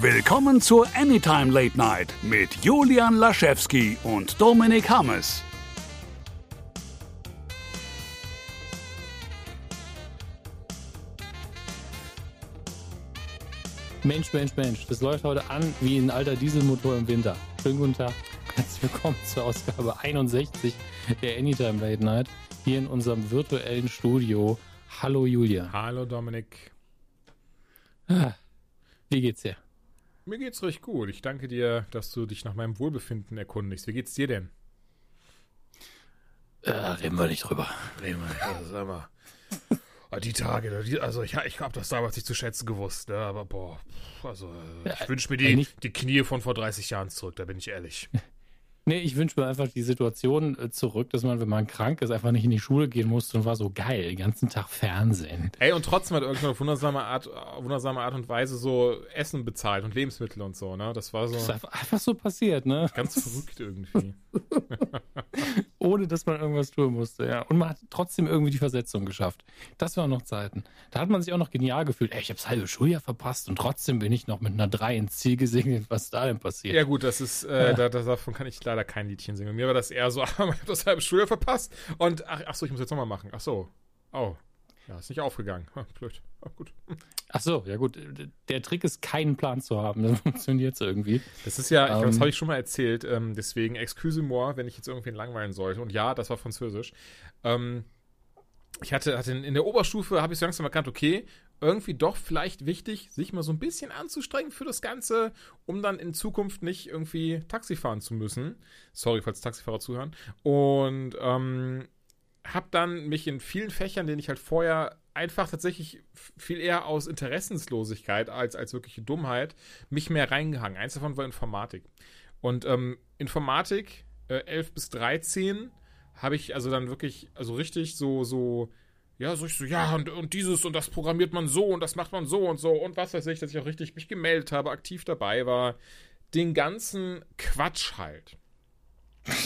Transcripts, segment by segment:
Willkommen zur Anytime Late Night mit Julian Laschewski und Dominik Hammes. Mensch, Mensch, Mensch, das läuft heute an wie ein alter Dieselmotor im Winter. Schönen guten Tag. Herzlich willkommen zur Ausgabe 61 der Anytime Late Night hier in unserem virtuellen Studio. Hallo Julia. Hallo Dominik. Ah, wie geht's dir? Mir geht's recht gut. Ich danke dir, dass du dich nach meinem Wohlbefinden erkundigst. Wie geht's dir denn? Äh, reden wir nicht drüber. Reden wir nicht. Also, sag mal. Ah, Die Tage, die, also ich, ich habe das damals nicht zu schätzen gewusst, ne? aber boah, also äh, ich Ja, wünsche mir die, eigentlich- die Knie von vor 30 Jahren zurück, da bin ich ehrlich. Nee, ich wünsche mir einfach die Situation äh, zurück, dass man, wenn man krank ist, einfach nicht in die Schule gehen musste und war so geil, den ganzen Tag Fernsehen. Ey, und trotzdem hat irgendwann auf wundersame Art, wundersame Art und Weise so Essen bezahlt und Lebensmittel und so, ne? Das war Das ist so einfach so passiert, ne? ganz verrückt irgendwie. Ohne dass man irgendwas tun musste, ja. Und man hat trotzdem irgendwie die Versetzung geschafft. Das waren noch Zeiten. Da hat man sich auch noch genial gefühlt. Ey, ich habe das halbe Schuljahr verpasst und trotzdem bin ich noch mit einer 3 ins Ziel gesegnet. Was da denn passiert? Ja gut, das ist, äh, da, da, davon kann ich leider kein Liedchen singen. Mir war das eher so, ah, ich habe das halbe Schuljahr verpasst und ach, ach so, ich muss jetzt nochmal machen. Ach so. Oh. Ja, ist nicht aufgegangen. Blöd. Ah, gut. Ach so, ja gut. Der Trick ist, keinen Plan zu haben. Dann funktioniert es irgendwie. Das ist ja, ich glaube, das Ähm. habe ich schon mal erzählt, ähm, deswegen excuse-moi, wenn ich jetzt irgendwen langweilen sollte. Und ja, das war Französisch. Ähm, ich hatte, hatte in in der Oberstufe, habe ich so langsam erkannt, okay, irgendwie doch vielleicht wichtig, sich mal so ein bisschen anzustrengen für das Ganze, um dann in Zukunft nicht irgendwie Taxi fahren zu müssen. Sorry, falls Taxifahrer zuhören. Und ähm, habe dann mich in vielen Fächern, denen ich halt vorher einfach tatsächlich viel eher aus Interessenslosigkeit als, als wirkliche Dummheit mich mehr reingehangen. Eins davon war Informatik. Und ähm, Informatik, äh, 11 bis 13, habe ich also dann wirklich, also richtig so, so, ja, so ich so, ja, und, und dieses und das programmiert man so und das macht man so und so und was weiß ich, dass ich auch richtig mich gemeldet habe, aktiv dabei war. Den ganzen Quatsch halt.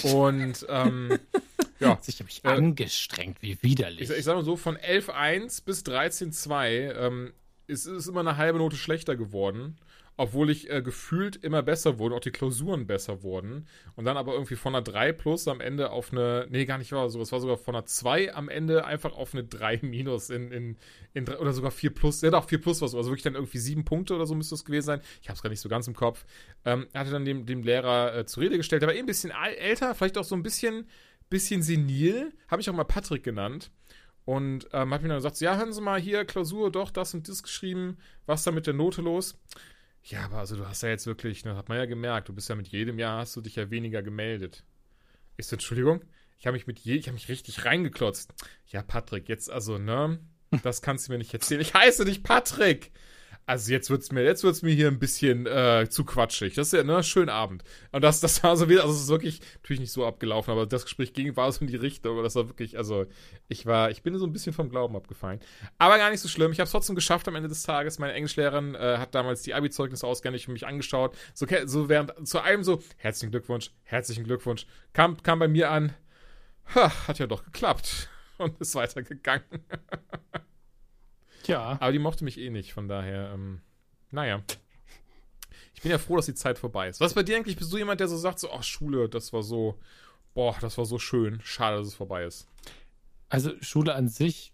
Und ähm, ja, Ich habe mich Äh, angestrengt, wie widerlich. ich, ich sag mal so, von 11.1 bis 13.2 ähm, ist es immer eine halbe Note schlechter geworden. Obwohl ich äh, gefühlt immer besser wurde, auch die Klausuren besser wurden. Und dann aber irgendwie von einer 3 plus am Ende auf eine, nee, gar nicht war so, es war sogar von einer 2 am Ende einfach auf eine 3 minus in, in, in oder sogar 4 plus, ja doch, 4 plus war so, also wirklich dann irgendwie 7 Punkte oder so müsste es gewesen sein. Ich habe es gar nicht so ganz im Kopf. Ähm, er hatte dann dem, dem Lehrer äh, zur Rede gestellt, der war eh ein bisschen älter, vielleicht auch so ein bisschen, bisschen senil, habe ich auch mal Patrick genannt. Und ähm, hat mir dann gesagt, ja, hören Sie mal, hier, Klausur, doch, das und das geschrieben, was da mit der Note los? Ja, aber also du hast ja jetzt wirklich, das hat man ja gemerkt, du bist ja mit jedem Jahr, hast du dich ja weniger gemeldet. Ich so, Entschuldigung, ich habe mich mit je, ich habe mich richtig reingeklotzt. Ja, Patrick, jetzt also, ne, das kannst du mir nicht erzählen. Ich heiße dich Patrick. Also jetzt wird's mir, jetzt wird's mir hier ein bisschen äh, zu quatschig. Das ist ja, ne, schönen Abend. Und das, das war so wieder, also es ist wirklich natürlich nicht so abgelaufen, aber das Gespräch ging, war so in die Richtung, aber das war wirklich, also ich war, ich bin so ein bisschen vom Glauben abgefallen. Aber gar nicht so schlimm. Ich habe es trotzdem geschafft am Ende des Tages. Meine Englischlehrerin äh, hat damals die Abi-Zeugnisse ausgehändigt und mich angeschaut. So, so während, zu einem so, herzlichen Glückwunsch, herzlichen Glückwunsch. Kam, kam bei mir an, ha, hat ja doch geklappt. Und ist weitergegangen. Tja, Aber die mochte mich eh nicht, von daher, ähm, naja. Ich bin ja froh, dass die Zeit vorbei ist. Was bei dir eigentlich? Bist du jemand, der so sagt, so, ach, Schule, das war so, boah, das war so schön. Schade, dass es vorbei ist. also Schule an sich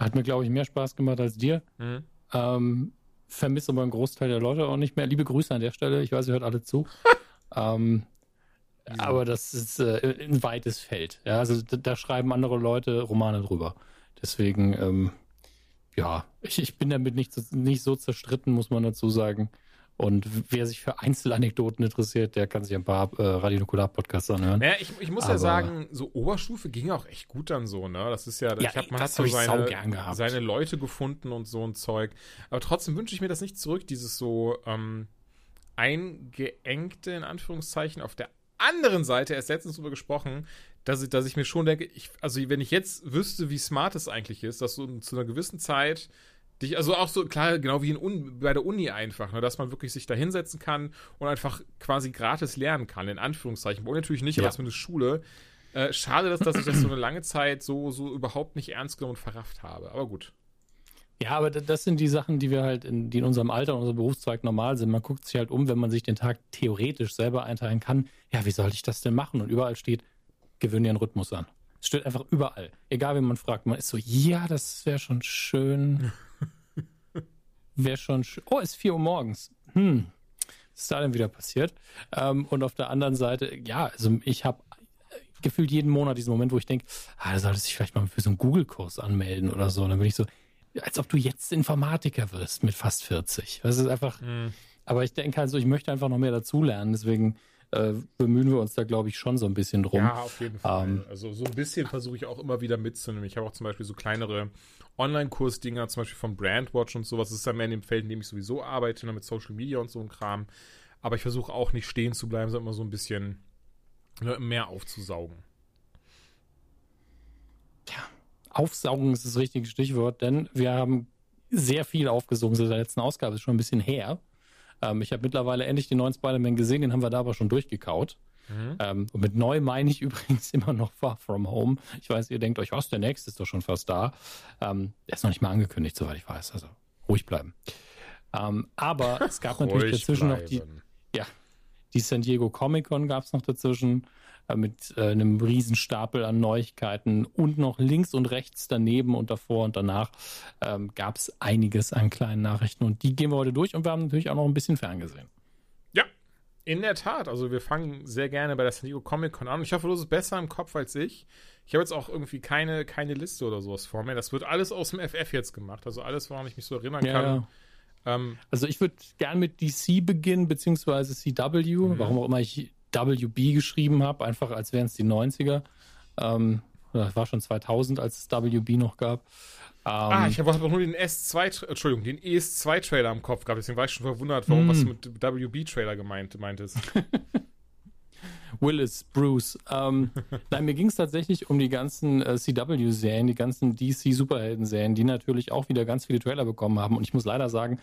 hat mir, glaube ich, mehr Spaß gemacht als dir. Mhm. Ähm, vermisse aber einen Großteil der Leute auch nicht mehr. Liebe Grüße an der Stelle. Ich weiß, ihr hört alle zu. ähm, aber das ist äh, ein weites Feld. Ja, also da, da schreiben andere Leute Romane drüber. Deswegen, ähm, ja, ich, ich bin damit nicht, so- nicht so zerstritten, muss man dazu sagen. Und wer sich für Einzelanekdoten interessiert, der kann sich ein paar äh, Radio Nukular Podcasts anhören. Naja, ich, ich muss ja Aber- sagen, so Oberstufe ging auch echt gut dann so, ne? Das ist ja, Ja, ich hab, man hat so seine, seine Leute gefunden und so ein Zeug. Aber trotzdem wünsche ich mir das nicht zurück, dieses so ähm, eingeengte, in Anführungszeichen, auf der anderen Seite, erst letztens drüber gesprochen, dass ich, dass ich mir schon denke, ich, also wenn ich jetzt wüsste, wie smart es eigentlich ist, dass du zu einer gewissen Zeit dich, also auch so, klar, genau wie in Un, bei der Uni einfach, ne, dass man wirklich sich da hinsetzen kann und einfach quasi gratis lernen kann, in Anführungszeichen. Und natürlich nicht, aber Ja. mit der Schule. Äh, schade, dass, dass ich das so eine lange Zeit so, so überhaupt nicht ernst genommen und verrafft habe. Aber gut. Ja, aber das sind die Sachen, die wir halt, in, die in unserem Alter, in unserem Berufszweig normal sind. Man guckt sich halt um, wenn man sich den Tag theoretisch selber einteilen kann. Ja, wie soll ich das denn machen? Und überall steht, gewöhne dir einen Rhythmus an. Es steht einfach überall. Egal, wie man fragt. Man ist so, ja, das wäre schon schön. wäre schon schön. Oh, ist 4 Uhr morgens. Hm. Was ist da denn wieder passiert? Ähm, und auf der anderen Seite, ja, also ich habe gefühlt jeden Monat diesen Moment, wo ich denke, ah, da solltest du dich vielleicht mal für so einen Google-Kurs anmelden oder so. Und dann bin ich so, als ob du jetzt Informatiker wirst mit fast 40. Das ist einfach, mhm. aber ich denke also, ich möchte einfach noch mehr dazulernen, deswegen äh, bemühen wir uns da, glaube ich, schon so ein bisschen drum. Ja, auf jeden Fall. Ähm, also so ein bisschen versuche ich auch immer wieder mitzunehmen. Ich habe auch zum Beispiel so kleinere Online-Kurs-Dinger, zum Beispiel von Brandwatch und sowas. Das ist dann mehr in dem Feld, in dem ich sowieso arbeite, ne, mit Social Media und so ein Kram. Aber ich versuche auch nicht stehen zu bleiben, sondern immer so ein bisschen ne, mehr aufzusaugen. Ja, aufsaugen ist das richtige Stichwort, denn wir haben sehr viel aufgesogen seit der letzten Ausgabe, ist schon ein bisschen her. Ähm, ich habe mittlerweile endlich den neuen Spider-Man gesehen, den haben wir da aber schon durchgekaut. Mhm. Ähm, und mit neu meine ich übrigens immer noch Far From Home. Ich weiß, ihr denkt euch, was, der nächste ist doch schon fast da. Ähm, der ist noch nicht mal angekündigt, soweit ich weiß. Also ruhig bleiben. Ähm, aber es gab natürlich dazwischen bleiben. noch die, ja, die San Diego Comic Con gab es noch dazwischen mit äh, einem Riesenstapel an Neuigkeiten und noch links und rechts daneben und davor und danach ähm, gab es einiges an kleinen Nachrichten und die gehen wir heute durch und wir haben natürlich auch noch ein bisschen ferngesehen. Ja, in der Tat. Also wir fangen sehr gerne bei der San Diego Comic Con an. Ich hoffe, du bist besser im Kopf als ich. Ich habe jetzt auch irgendwie keine, keine Liste oder sowas vor mir. Das wird alles aus dem FF jetzt gemacht. Also alles, woran ich mich so erinnern ja, kann. Ja. Ähm, also ich würde gern mit DC beginnen, beziehungsweise CW, mhm. warum auch immer ich WB geschrieben habe, einfach als wären es die 90er. Ähm, das war schon 2000, als es WB noch gab. Ähm, ah, ich habe nur den S2, Entschuldigung, den ES2-Trailer im Kopf gehabt, deswegen war ich schon verwundert, warum mm. was mit WB-Trailer gemeint meintest. Willis, Bruce. Ähm, nein, mir ging es tatsächlich um die ganzen äh, CW-Serien, die ganzen DC-Superhelden-Serien, die natürlich auch wieder ganz viele Trailer bekommen haben. Und ich muss leider sagen,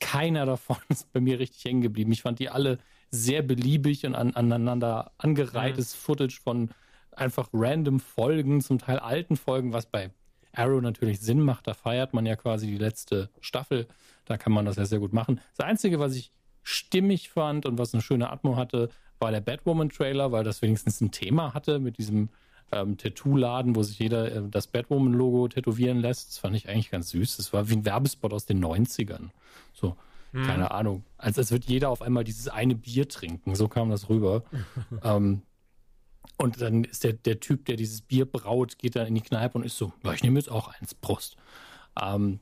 keiner davon ist bei mir richtig hängen geblieben. Ich fand die alle sehr beliebig und an, aneinander angereihtes mhm. Footage von einfach random Folgen, zum Teil alten Folgen, was bei Arrow natürlich Sinn macht. Da feiert man ja quasi die letzte Staffel. Da kann man das ja sehr gut machen. Das Einzige, was ich stimmig fand und was eine schöne Atmo hatte, war der Batwoman-Trailer, weil das wenigstens ein Thema hatte mit diesem ähm, Tattoo-Laden, wo sich jeder äh, das Batwoman-Logo tätowieren lässt. Das fand ich eigentlich ganz süß. Das war wie ein Werbespot aus den 90ern. So, hm. Keine Ahnung. Als, als wird jeder auf einmal dieses eine Bier trinken. So kam das rüber. ähm, und dann ist der, der Typ, der dieses Bier braut, geht dann in die Kneipe und ist so, ja, ich nehme jetzt auch eins, Prost. Ähm,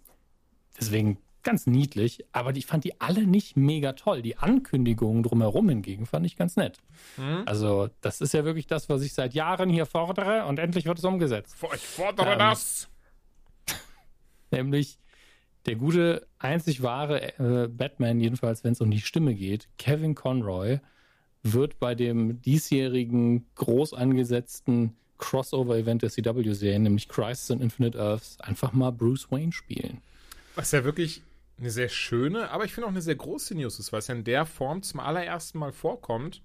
deswegen ganz niedlich, aber ich fand die alle nicht mega toll. Die Ankündigungen drumherum hingegen fand ich ganz nett. Hm? Also, das ist ja wirklich das, was ich seit Jahren hier fordere und endlich wird es umgesetzt. Ich fordere ähm, das! Nämlich der gute, einzig wahre äh, Batman, jedenfalls wenn es um die Stimme geht, Kevin Conroy, wird bei dem diesjährigen groß angesetzten Crossover-Event der CW-Serien, nämlich Crisis on Infinite Earths, einfach mal Bruce Wayne spielen. Was ja wirklich eine sehr schöne, aber ich finde auch eine sehr große News ist, weil es ja in der Form zum allerersten Mal vorkommt.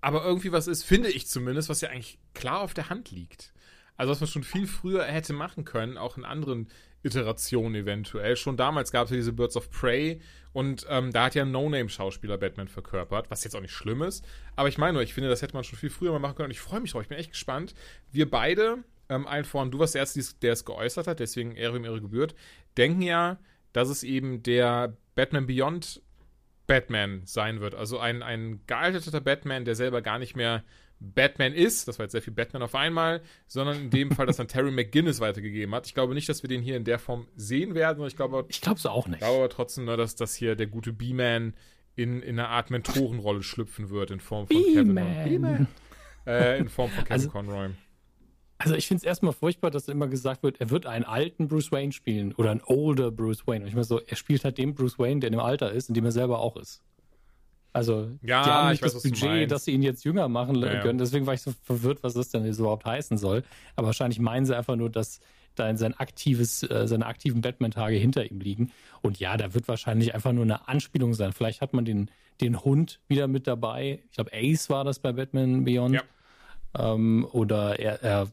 Aber irgendwie was ist, finde ich zumindest, was ja eigentlich klar auf der Hand liegt. Also was man schon viel früher hätte machen können, auch in anderen Iteration eventuell. Schon damals gab es ja diese Birds of Prey und ähm, da hat ja ein No-Name-Schauspieler Batman verkörpert, was jetzt auch nicht schlimm ist. Aber ich meine nur, ich finde, das hätte man schon viel früher mal machen können und ich freue mich drauf. Ich bin echt gespannt. Wir beide, ähm, allen voran, du warst der Erste, der es geäußert hat, deswegen Ehre ihm Ehre gebührt, denken ja, dass es eben der Batman Beyond Batman sein wird. Also ein, ein gealterter Batman, der selber gar nicht mehr Batman ist, das war jetzt sehr viel Batman auf einmal, sondern in dem Fall, dass dann Terry McGinnis weitergegeben hat. Ich glaube nicht, dass wir den hier in der Form sehen werden. Ich glaube, ich glaube es auch nicht. Ich glaube aber trotzdem, nur, dass das hier der gute B-Man in, in eine Art Mentorenrolle schlüpfen wird in Form von Kevin B-Man. Äh, in Form von Kevin also, Conroy. Also ich finde es erstmal furchtbar, dass immer gesagt wird, er wird einen alten Bruce Wayne spielen oder einen older Bruce Wayne. Und ich meine so, er spielt halt den Bruce Wayne, der in dem Alter ist, in dem er selber auch ist. Also ja, die haben nicht weiß, das Budget, dass sie ihn jetzt jünger machen ja, können. Deswegen war ich so verwirrt, was das denn jetzt überhaupt heißen soll. Aber wahrscheinlich meinen sie einfach nur, dass da sein aktives, äh, seine aktiven Batman-Tage hinter ihm liegen. Und ja, da wird wahrscheinlich einfach nur eine Anspielung sein. Vielleicht hat man den, den Hund wieder mit dabei. Ich glaube, Ace war das bei Batman Beyond. Ja. Ähm, oder er, er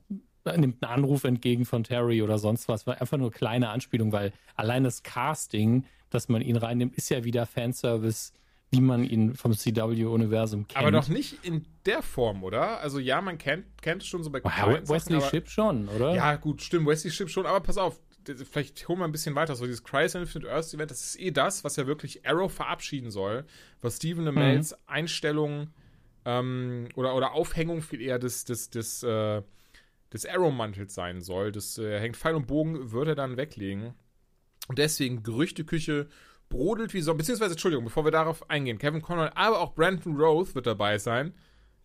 nimmt einen Anruf entgegen von Terry oder sonst was. War einfach nur kleine Anspielung, weil allein das Casting, dass man ihn reinnimmt, ist ja wieder Fanservice, wie man ihn vom CW-Universum kennt. Aber doch nicht in der Form, oder? Also ja, man kennt, kennt es schon so bei ja, Wesley Ship schon, oder? Ja, gut, stimmt, Wesley Ship schon, aber pass auf, vielleicht holen wir ein bisschen weiter. So dieses Crisis Infinite Earth Event, das ist eh das, was ja wirklich Arrow verabschieden soll, was Stephen Amels mhm. Einstellung ähm, oder, oder Aufhängung viel eher des, des, des, äh, des Arrow-Mantels sein soll. Das äh, hängt Pfeil und Bogen, wird er dann weglegen. Und deswegen Gerüchteküche brodelt wie so, beziehungsweise, Entschuldigung, bevor wir darauf eingehen, Kevin Conroy, aber auch Brandon Roth wird dabei sein.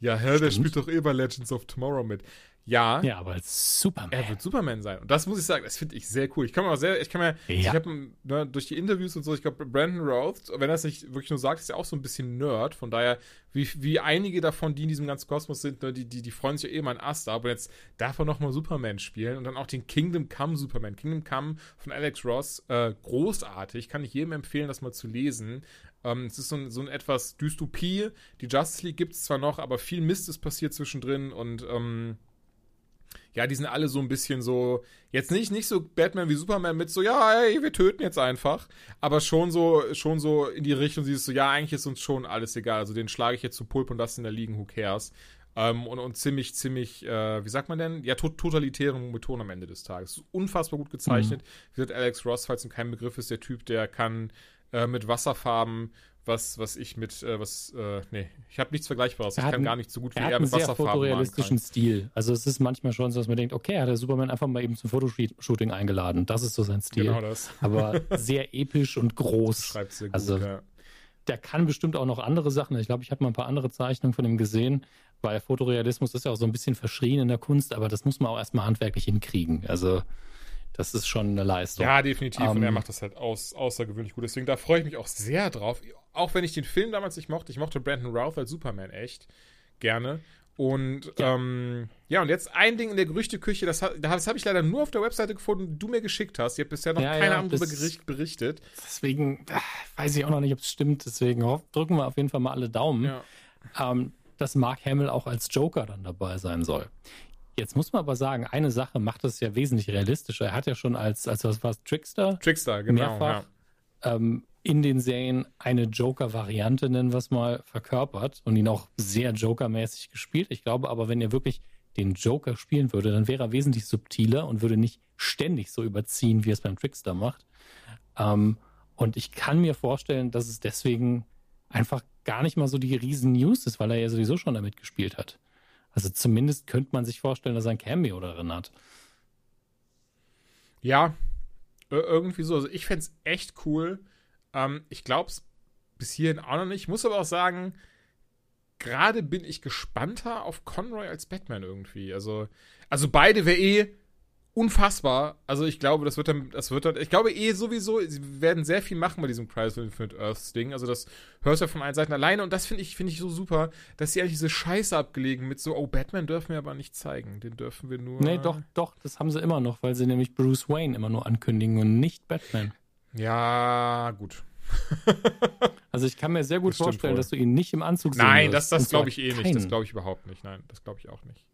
Ja, Herr, der spielt doch eh bei Legends of Tomorrow mit. Ja. Ja, aber als Superman. Er wird Superman sein. Und das muss ich sagen, das finde ich sehr cool. Ich kann mir auch sehr, ich kann mir, ja. ich habe ne, durch die Interviews und so, ich glaube, Brandon Roth, wenn er es nicht wirklich nur sagt, ist ja auch so ein bisschen Nerd. Von daher, wie, wie einige davon, die in diesem ganzen Kosmos sind, ne, die, die, die freuen sich ja eh mal ein Ast Aber jetzt darf er nochmal Superman spielen und dann auch den Kingdom Come Superman. Kingdom Come von Alex Ross, äh, großartig. Kann ich jedem empfehlen, das mal zu lesen. Ähm, es ist so ein, so ein etwas Dystopie. Die Justice League gibt es zwar noch, aber viel Mist ist passiert zwischendrin und ähm, ja, die sind alle so ein bisschen so, jetzt nicht, nicht so Batman wie Superman mit so, ja, ey, wir töten jetzt einfach, aber schon so, schon so in die Richtung, siehst du, ja, eigentlich ist uns schon alles egal, also den schlage ich jetzt zu Pulp und das in der liegen, who cares. Ähm, und, und ziemlich, ziemlich, äh, wie sagt man denn? Ja, to totalitären Methoden am Ende des Tages. Unfassbar gut gezeichnet. Mhm. Wie gesagt, Alex Ross, falls ihm kein Begriff ist, der Typ, der kann äh, mit Wasserfarben was, was ich mit, äh, was, äh, nee, ich habe nichts Vergleichbares. Ich kann gar nicht so gut wie er, er mit Wasserfarben Er hat einen sehr fotorealistischen Stil. Also es ist manchmal schon so, dass man denkt, okay, hat der Superman einfach mal eben zum Fotoshooting eingeladen. Das ist so sein Stil. Genau das. Aber sehr episch und groß. Schreibt sehr gut, also, ja. Der kann bestimmt auch noch andere Sachen. Ich glaube, ich habe mal ein paar andere Zeichnungen von ihm gesehen, weil Fotorealismus ist ja auch so ein bisschen verschrien in der Kunst, aber das muss man auch erstmal handwerklich hinkriegen. Also das ist schon eine Leistung. Ja, definitiv. Um, und er ähm, macht das halt aus, außergewöhnlich gut. Deswegen, da freue ich mich auch sehr drauf. Auch wenn ich den Film damals nicht mochte. Ich mochte Brandon Routh als Superman echt gerne. Und ja. Ähm, ja, und jetzt ein Ding in der Gerüchteküche, das, das habe ich leider nur auf der Webseite gefunden, die du mir geschickt hast. Ihr habt bisher noch ja, keine ja, Ahnung darüber berichtet. Deswegen weiß ich auch noch nicht, ob es stimmt. Deswegen drücken wir auf jeden Fall mal alle Daumen, ja. ähm, dass Mark Hamill auch als Joker dann dabei sein soll. Jetzt muss man aber sagen, eine Sache macht es ja wesentlich realistischer. Er hat ja schon als, als was war Trickster? Trickster, genau. Mehrfach ja. ähm, in den Serien eine Joker-Variante, nennen wir es mal, verkörpert und ihn auch sehr Joker-mäßig gespielt. Ich glaube aber, wenn er wirklich den Joker spielen würde, dann wäre er wesentlich subtiler und würde nicht ständig so überziehen, wie er es beim Trickster macht. Ähm, und ich kann mir vorstellen, dass es deswegen einfach gar nicht mal so die riesen News ist, weil er ja sowieso schon damit gespielt hat. Also zumindest könnte man sich vorstellen, dass er ein Cameo darin hat. Ja, irgendwie so. Also ich fände es echt cool. Ähm, ich glaube es bis hierhin auch noch nicht. Ich muss aber auch sagen, gerade bin ich gespannter auf Conroy als Batman irgendwie. Also, also beide wäre eh unfassbar. Also ich glaube, das wird dann, das wird dann, ich glaube eh sowieso, sie werden sehr viel machen bei diesem Crisis of Infinite Earths Ding. Also das hörst du ja von allen Seiten alleine und das finde ich, finde ich so super, dass sie eigentlich diese Scheiße abgelegen mit so, oh, Batman dürfen wir aber nicht zeigen. Den dürfen wir nur. Nee, doch, doch, das haben sie immer noch, weil sie nämlich Bruce Wayne immer nur ankündigen und nicht Batman. Ja, gut. also ich kann mir sehr gut vorstellen, wohl. dass du ihn nicht im Anzug sehen Nein, wirst. das, das glaube ich eh keinen. nicht. Das glaube ich überhaupt nicht. Nein, das glaube ich auch nicht.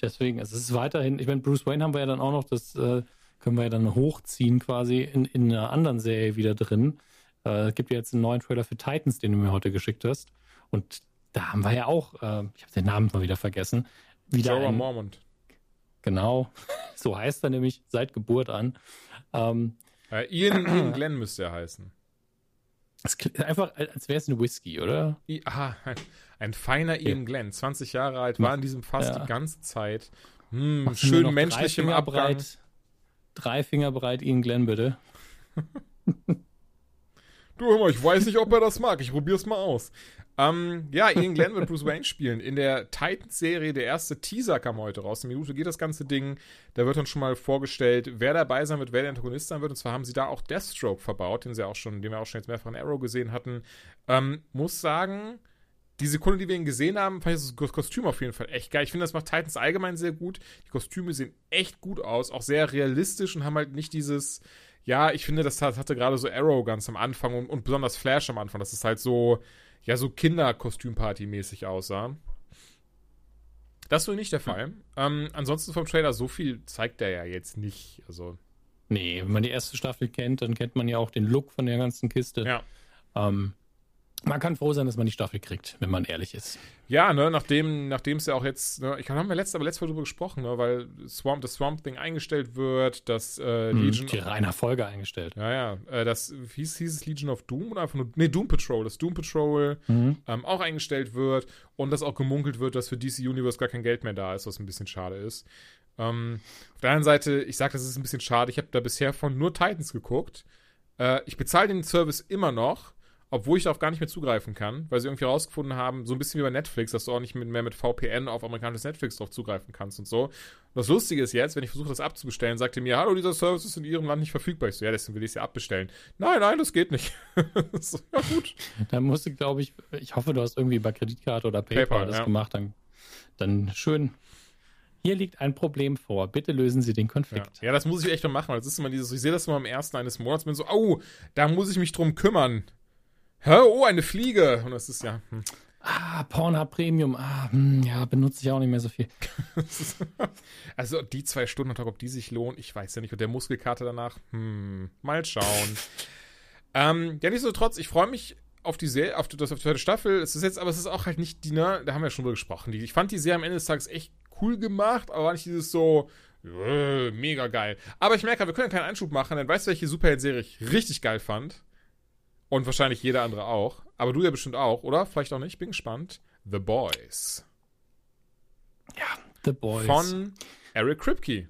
Deswegen, es ist weiterhin, ich meine, Bruce Wayne haben wir ja dann auch noch, das äh, können wir ja dann hochziehen quasi in, in einer anderen Serie wieder drin. Äh, es gibt ja jetzt einen neuen Trailer für Titans, den du mir heute geschickt hast. Und da haben wir ja auch, äh, ich habe den Namen mal wieder vergessen, wieder Jorah Mormont. Genau, so heißt er nämlich seit Geburt an. Ähm, äh, Ian, Ian Glenn müsste er heißen. Es klingt einfach, als wäre es ein Whisky, oder? Aha, ein feiner Ian Glenn, 20 Jahre alt, war in diesem Fass ja. die ganze Zeit. Hm, schön menschlich im Abgang. Breit, drei Finger breit Ian Glenn, bitte. du, hör mal, ich weiß nicht, ob er das mag. Ich probier's mal aus. Ähm, ja, Ian Glenn wird Bruce Wayne spielen. In der Titans-Serie, der erste Teaser kam heute raus. Eine Minute geht das ganze Ding. Da wird dann schon mal vorgestellt, wer dabei sein wird, wer der Antagonist sein wird. Und zwar haben sie da auch Deathstroke verbaut, den sie auch schon, den wir auch schon jetzt mehrfach in Arrow gesehen hatten. Ähm, muss sagen, die Sekunde, die wir ihn gesehen haben, fand ich das Kostüm auf jeden Fall echt geil. Ich finde, das macht Titans allgemein sehr gut. Die Kostüme sehen echt gut aus, auch sehr realistisch und haben halt nicht dieses, ja, ich finde, das hatte gerade so Arrow ganz am Anfang und, und besonders Flash am Anfang, dass es halt so, ja, so Kinderkostümparty-mäßig aussah. Das ist wohl nicht der Fall. Ähm, ansonsten vom Trailer, so viel zeigt er ja jetzt nicht. Also. Nee, wenn man die erste Staffel kennt, dann kennt man ja auch den Look von der ganzen Kiste. Ja. Ähm, man kann froh sein, dass man die Staffel kriegt, wenn man ehrlich ist. Ja, ne, nachdem, nachdem es ja auch jetzt, ne, ich haben wir letztes, aber letztes Mal drüber gesprochen, ne, weil Swamp, das Swamp Thing eingestellt wird, dass äh, Hm, Legion. die reiner Folge eingestellt. Ja, ja, äh, das hieß, hieß es Legion of Doom oder einfach nur, nee, Doom Patrol, das Doom Patrol Mhm. ähm, auch eingestellt wird und dass auch gemunkelt wird, dass für DC Universe gar kein Geld mehr da ist, was ein bisschen schade ist. Ähm, auf der anderen Seite, ich sage, das ist ein bisschen schade, ich habe da bisher von nur Titans geguckt. Äh, ich bezahle den Service immer noch, obwohl ich darauf gar nicht mehr zugreifen kann, weil sie irgendwie rausgefunden haben, so ein bisschen wie bei Netflix, dass du auch nicht mehr mit VPN auf amerikanisches Netflix drauf zugreifen kannst und so. Und das Lustige ist jetzt, wenn ich versuche, das abzubestellen, sagt er mir, hallo, dieser Service ist in Ihrem Land nicht verfügbar. Ich so, ja, deswegen will ich es ja abbestellen. Nein, nein, das geht nicht. so, ja, gut. Da musst du, glaube ich, ich hoffe, du hast irgendwie bei Kreditkarte oder PayPal, PayPal, das ja. gemacht. Dann, dann schön. Hier liegt ein Problem vor. Bitte lösen Sie den Ja. Konflikt. ja, das muss ich echt noch machen, das ist immer dieses, ich sehe das immer am ersten eines Monats, bin so, au, da muss ich mich drum kümmern. Hä, oh, eine Fliege. Und das ist ja, hm. Ah, Pornhub Premium. Ah, hm, ja, benutze ich auch nicht mehr so viel. Also die zwei Stunden am Tag, ob die sich lohnen, ich weiß ja nicht. Und der Muskelkater danach, hm, mal schauen. ähm, ja, nichtsdestotrotz, ich freue mich auf die Serie, auf das, auf die zweite Staffel. Es ist jetzt, aber es ist auch halt nicht die, ne, da haben wir ja schon drüber gesprochen. Die, ich fand die Serie am Ende des Tages echt cool gemacht, aber war nicht dieses so, äh, mega geil. Aber ich merke, wir können keinen Einschub machen, denn weißt du, welche Superheld-Serie ich richtig geil fand? Und wahrscheinlich jeder andere auch. Aber du ja bestimmt auch, oder? Vielleicht auch nicht. Bin gespannt. The Boys. The Boys. Von Eric Kripke.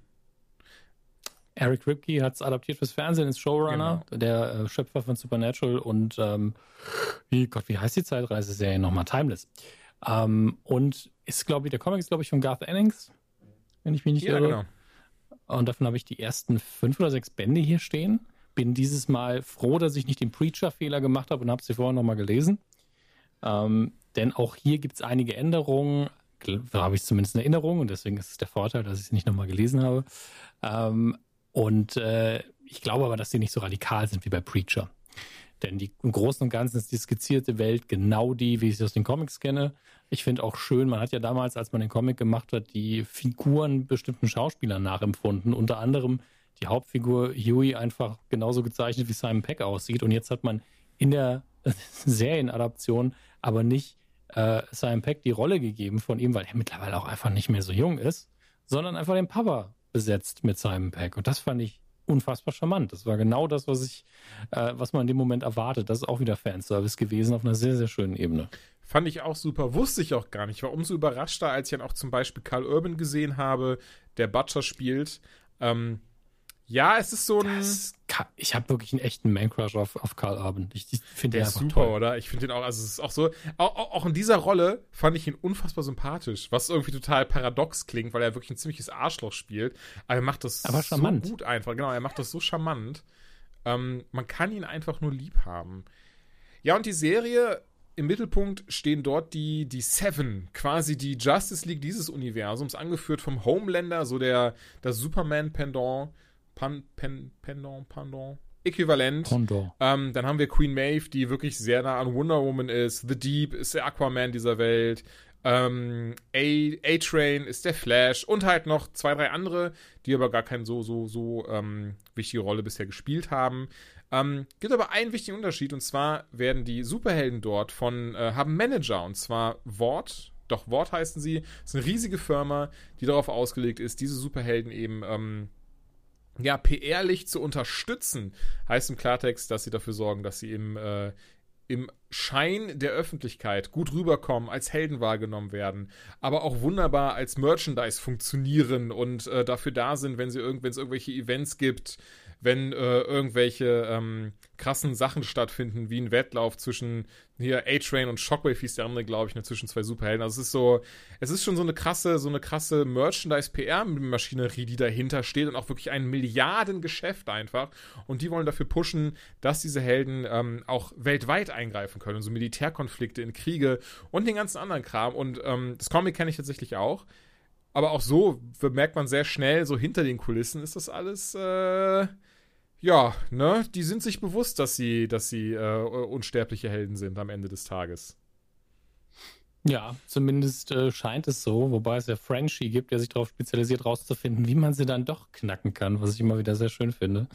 Eric Ripke hat es adaptiert fürs Fernsehen, ist Showrunner, der äh, Schöpfer von Supernatural und ähm, wie Gott, wie heißt die Zeitreiseserie nochmal? Timeless. Ähm, und ist, glaube ich, der Comic ist, glaube ich, von Garth Ennings, wenn ich mich nicht Ja, irre. genau. Und davon habe ich die ersten fünf oder sechs Bände hier stehen. Bin dieses Mal froh, dass ich nicht den Preacher-Fehler gemacht habe und habe sie vorher nochmal gelesen. Ähm, denn auch hier gibt es einige Änderungen. Da habe ich zumindest eine Erinnerung und deswegen ist es der Vorteil, dass ich es nicht nochmal gelesen habe. Ähm, und äh, ich glaube aber, dass sie nicht so radikal sind wie bei Preacher. Denn die, im Großen und Ganzen ist die skizzierte Welt genau die, wie ich sie aus den Comics kenne. Ich finde auch schön, man hat ja damals, als man den Comic gemacht hat, die Figuren bestimmten Schauspielern nachempfunden. Unter anderem die Hauptfigur Huey einfach genauso gezeichnet, wie Simon Peck aussieht. Und jetzt hat man in der Serienadaption aber nicht äh, Simon Peck die Rolle gegeben von ihm, weil er mittlerweile auch einfach nicht mehr so jung ist, sondern einfach den Papa besetzt mit Simon Peck. Und das fand ich unfassbar charmant. Das war genau das, was ich, äh, was man in dem Moment erwartet. Das ist auch wieder Fanservice gewesen auf einer sehr, sehr schönen Ebene. Fand ich auch super. Wusste ich auch gar nicht. War umso überraschter, als ich dann auch zum Beispiel Carl Urban gesehen habe, der Butcher spielt. Ähm, ja, es ist so ein. Das, ka- ich habe wirklich einen echten Man-Crush auf, auf Karl Urban. Ich, ich finde den ist super, toll. oder? Ich finde den auch, also es ist auch so, auch, auch in dieser Rolle fand ich ihn unfassbar sympathisch, was irgendwie total paradox klingt, weil er wirklich ein ziemliches Arschloch spielt. Aber er macht das Aber charmant. so gut einfach, genau, er macht das so charmant. Ähm, man kann ihn einfach nur lieb haben. Ja, und die Serie, im Mittelpunkt stehen dort die, die Seven, quasi die Justice League dieses Universums, angeführt vom Homelander, so der, das Superman-Pendant, Pan, Pen, Pendant, Pendant, Äquivalent. Condor. Ähm, dann haben wir Queen Maeve, die wirklich sehr nah an Wonder Woman ist. The Deep ist der Aquaman dieser Welt. Ähm, A- A-Train ist der Flash und halt noch zwei, drei andere, die aber gar keine so, so, so ähm, wichtige Rolle bisher gespielt haben. Ähm, gibt aber einen wichtigen Unterschied und zwar werden die Superhelden dort von, äh, haben Manager und zwar Wort, doch Wort heißen sie, das ist eine riesige Firma, die darauf ausgelegt ist, diese Superhelden eben ähm, ja, PR-lich zu unterstützen, heißt im Klartext, dass sie dafür sorgen, dass sie im, äh, im Schein der Öffentlichkeit gut rüberkommen, als Helden wahrgenommen werden, aber auch wunderbar als Merchandise funktionieren und äh, dafür da sind, wenn wenn es irgendwelche Events gibt, wenn äh, irgendwelche ähm, krassen Sachen stattfinden, wie ein Wettlauf zwischen hier A-Train und Shockwave hieß der andere, glaube ich, ne, zwischen zwei Superhelden. Also es ist so, es ist schon so eine krasse, so eine krasse Merchandise-PR-Maschinerie, die dahinter steht und auch wirklich ein Milliardengeschäft einfach. Und die wollen dafür pushen, dass diese Helden ähm, auch weltweit eingreifen können, so Militärkonflikte in Kriege und den ganzen anderen Kram. Und ähm, das Comic kenne ich tatsächlich auch. Aber auch so merkt man sehr schnell, so hinter den Kulissen ist das alles, äh, ja, ne? Die sind sich bewusst, dass sie, dass sie äh, unsterbliche Helden sind am Ende des Tages. Ja, zumindest äh, scheint es so, wobei es ja Frenchie gibt, der sich darauf spezialisiert, rauszufinden, wie man sie dann doch knacken kann, was ich immer wieder sehr schön finde.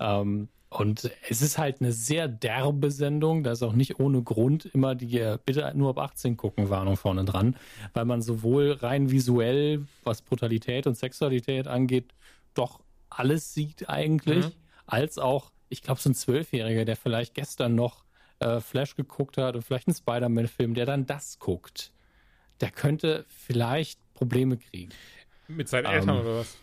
Ähm, und es ist halt eine sehr derbe Sendung, da ist auch nicht ohne Grund immer die äh, bitte nur ab 18 gucken Warnung vorne dran, weil man sowohl rein visuell, was Brutalität und Sexualität angeht, doch alles sieht eigentlich, mhm. Als auch, ich glaube, so ein Zwölfjähriger, der vielleicht gestern noch äh, Flash geguckt hat und vielleicht einen Spider-Man-Film, der dann das guckt, der könnte vielleicht Probleme kriegen. Mit seinen Eltern ähm, oder was?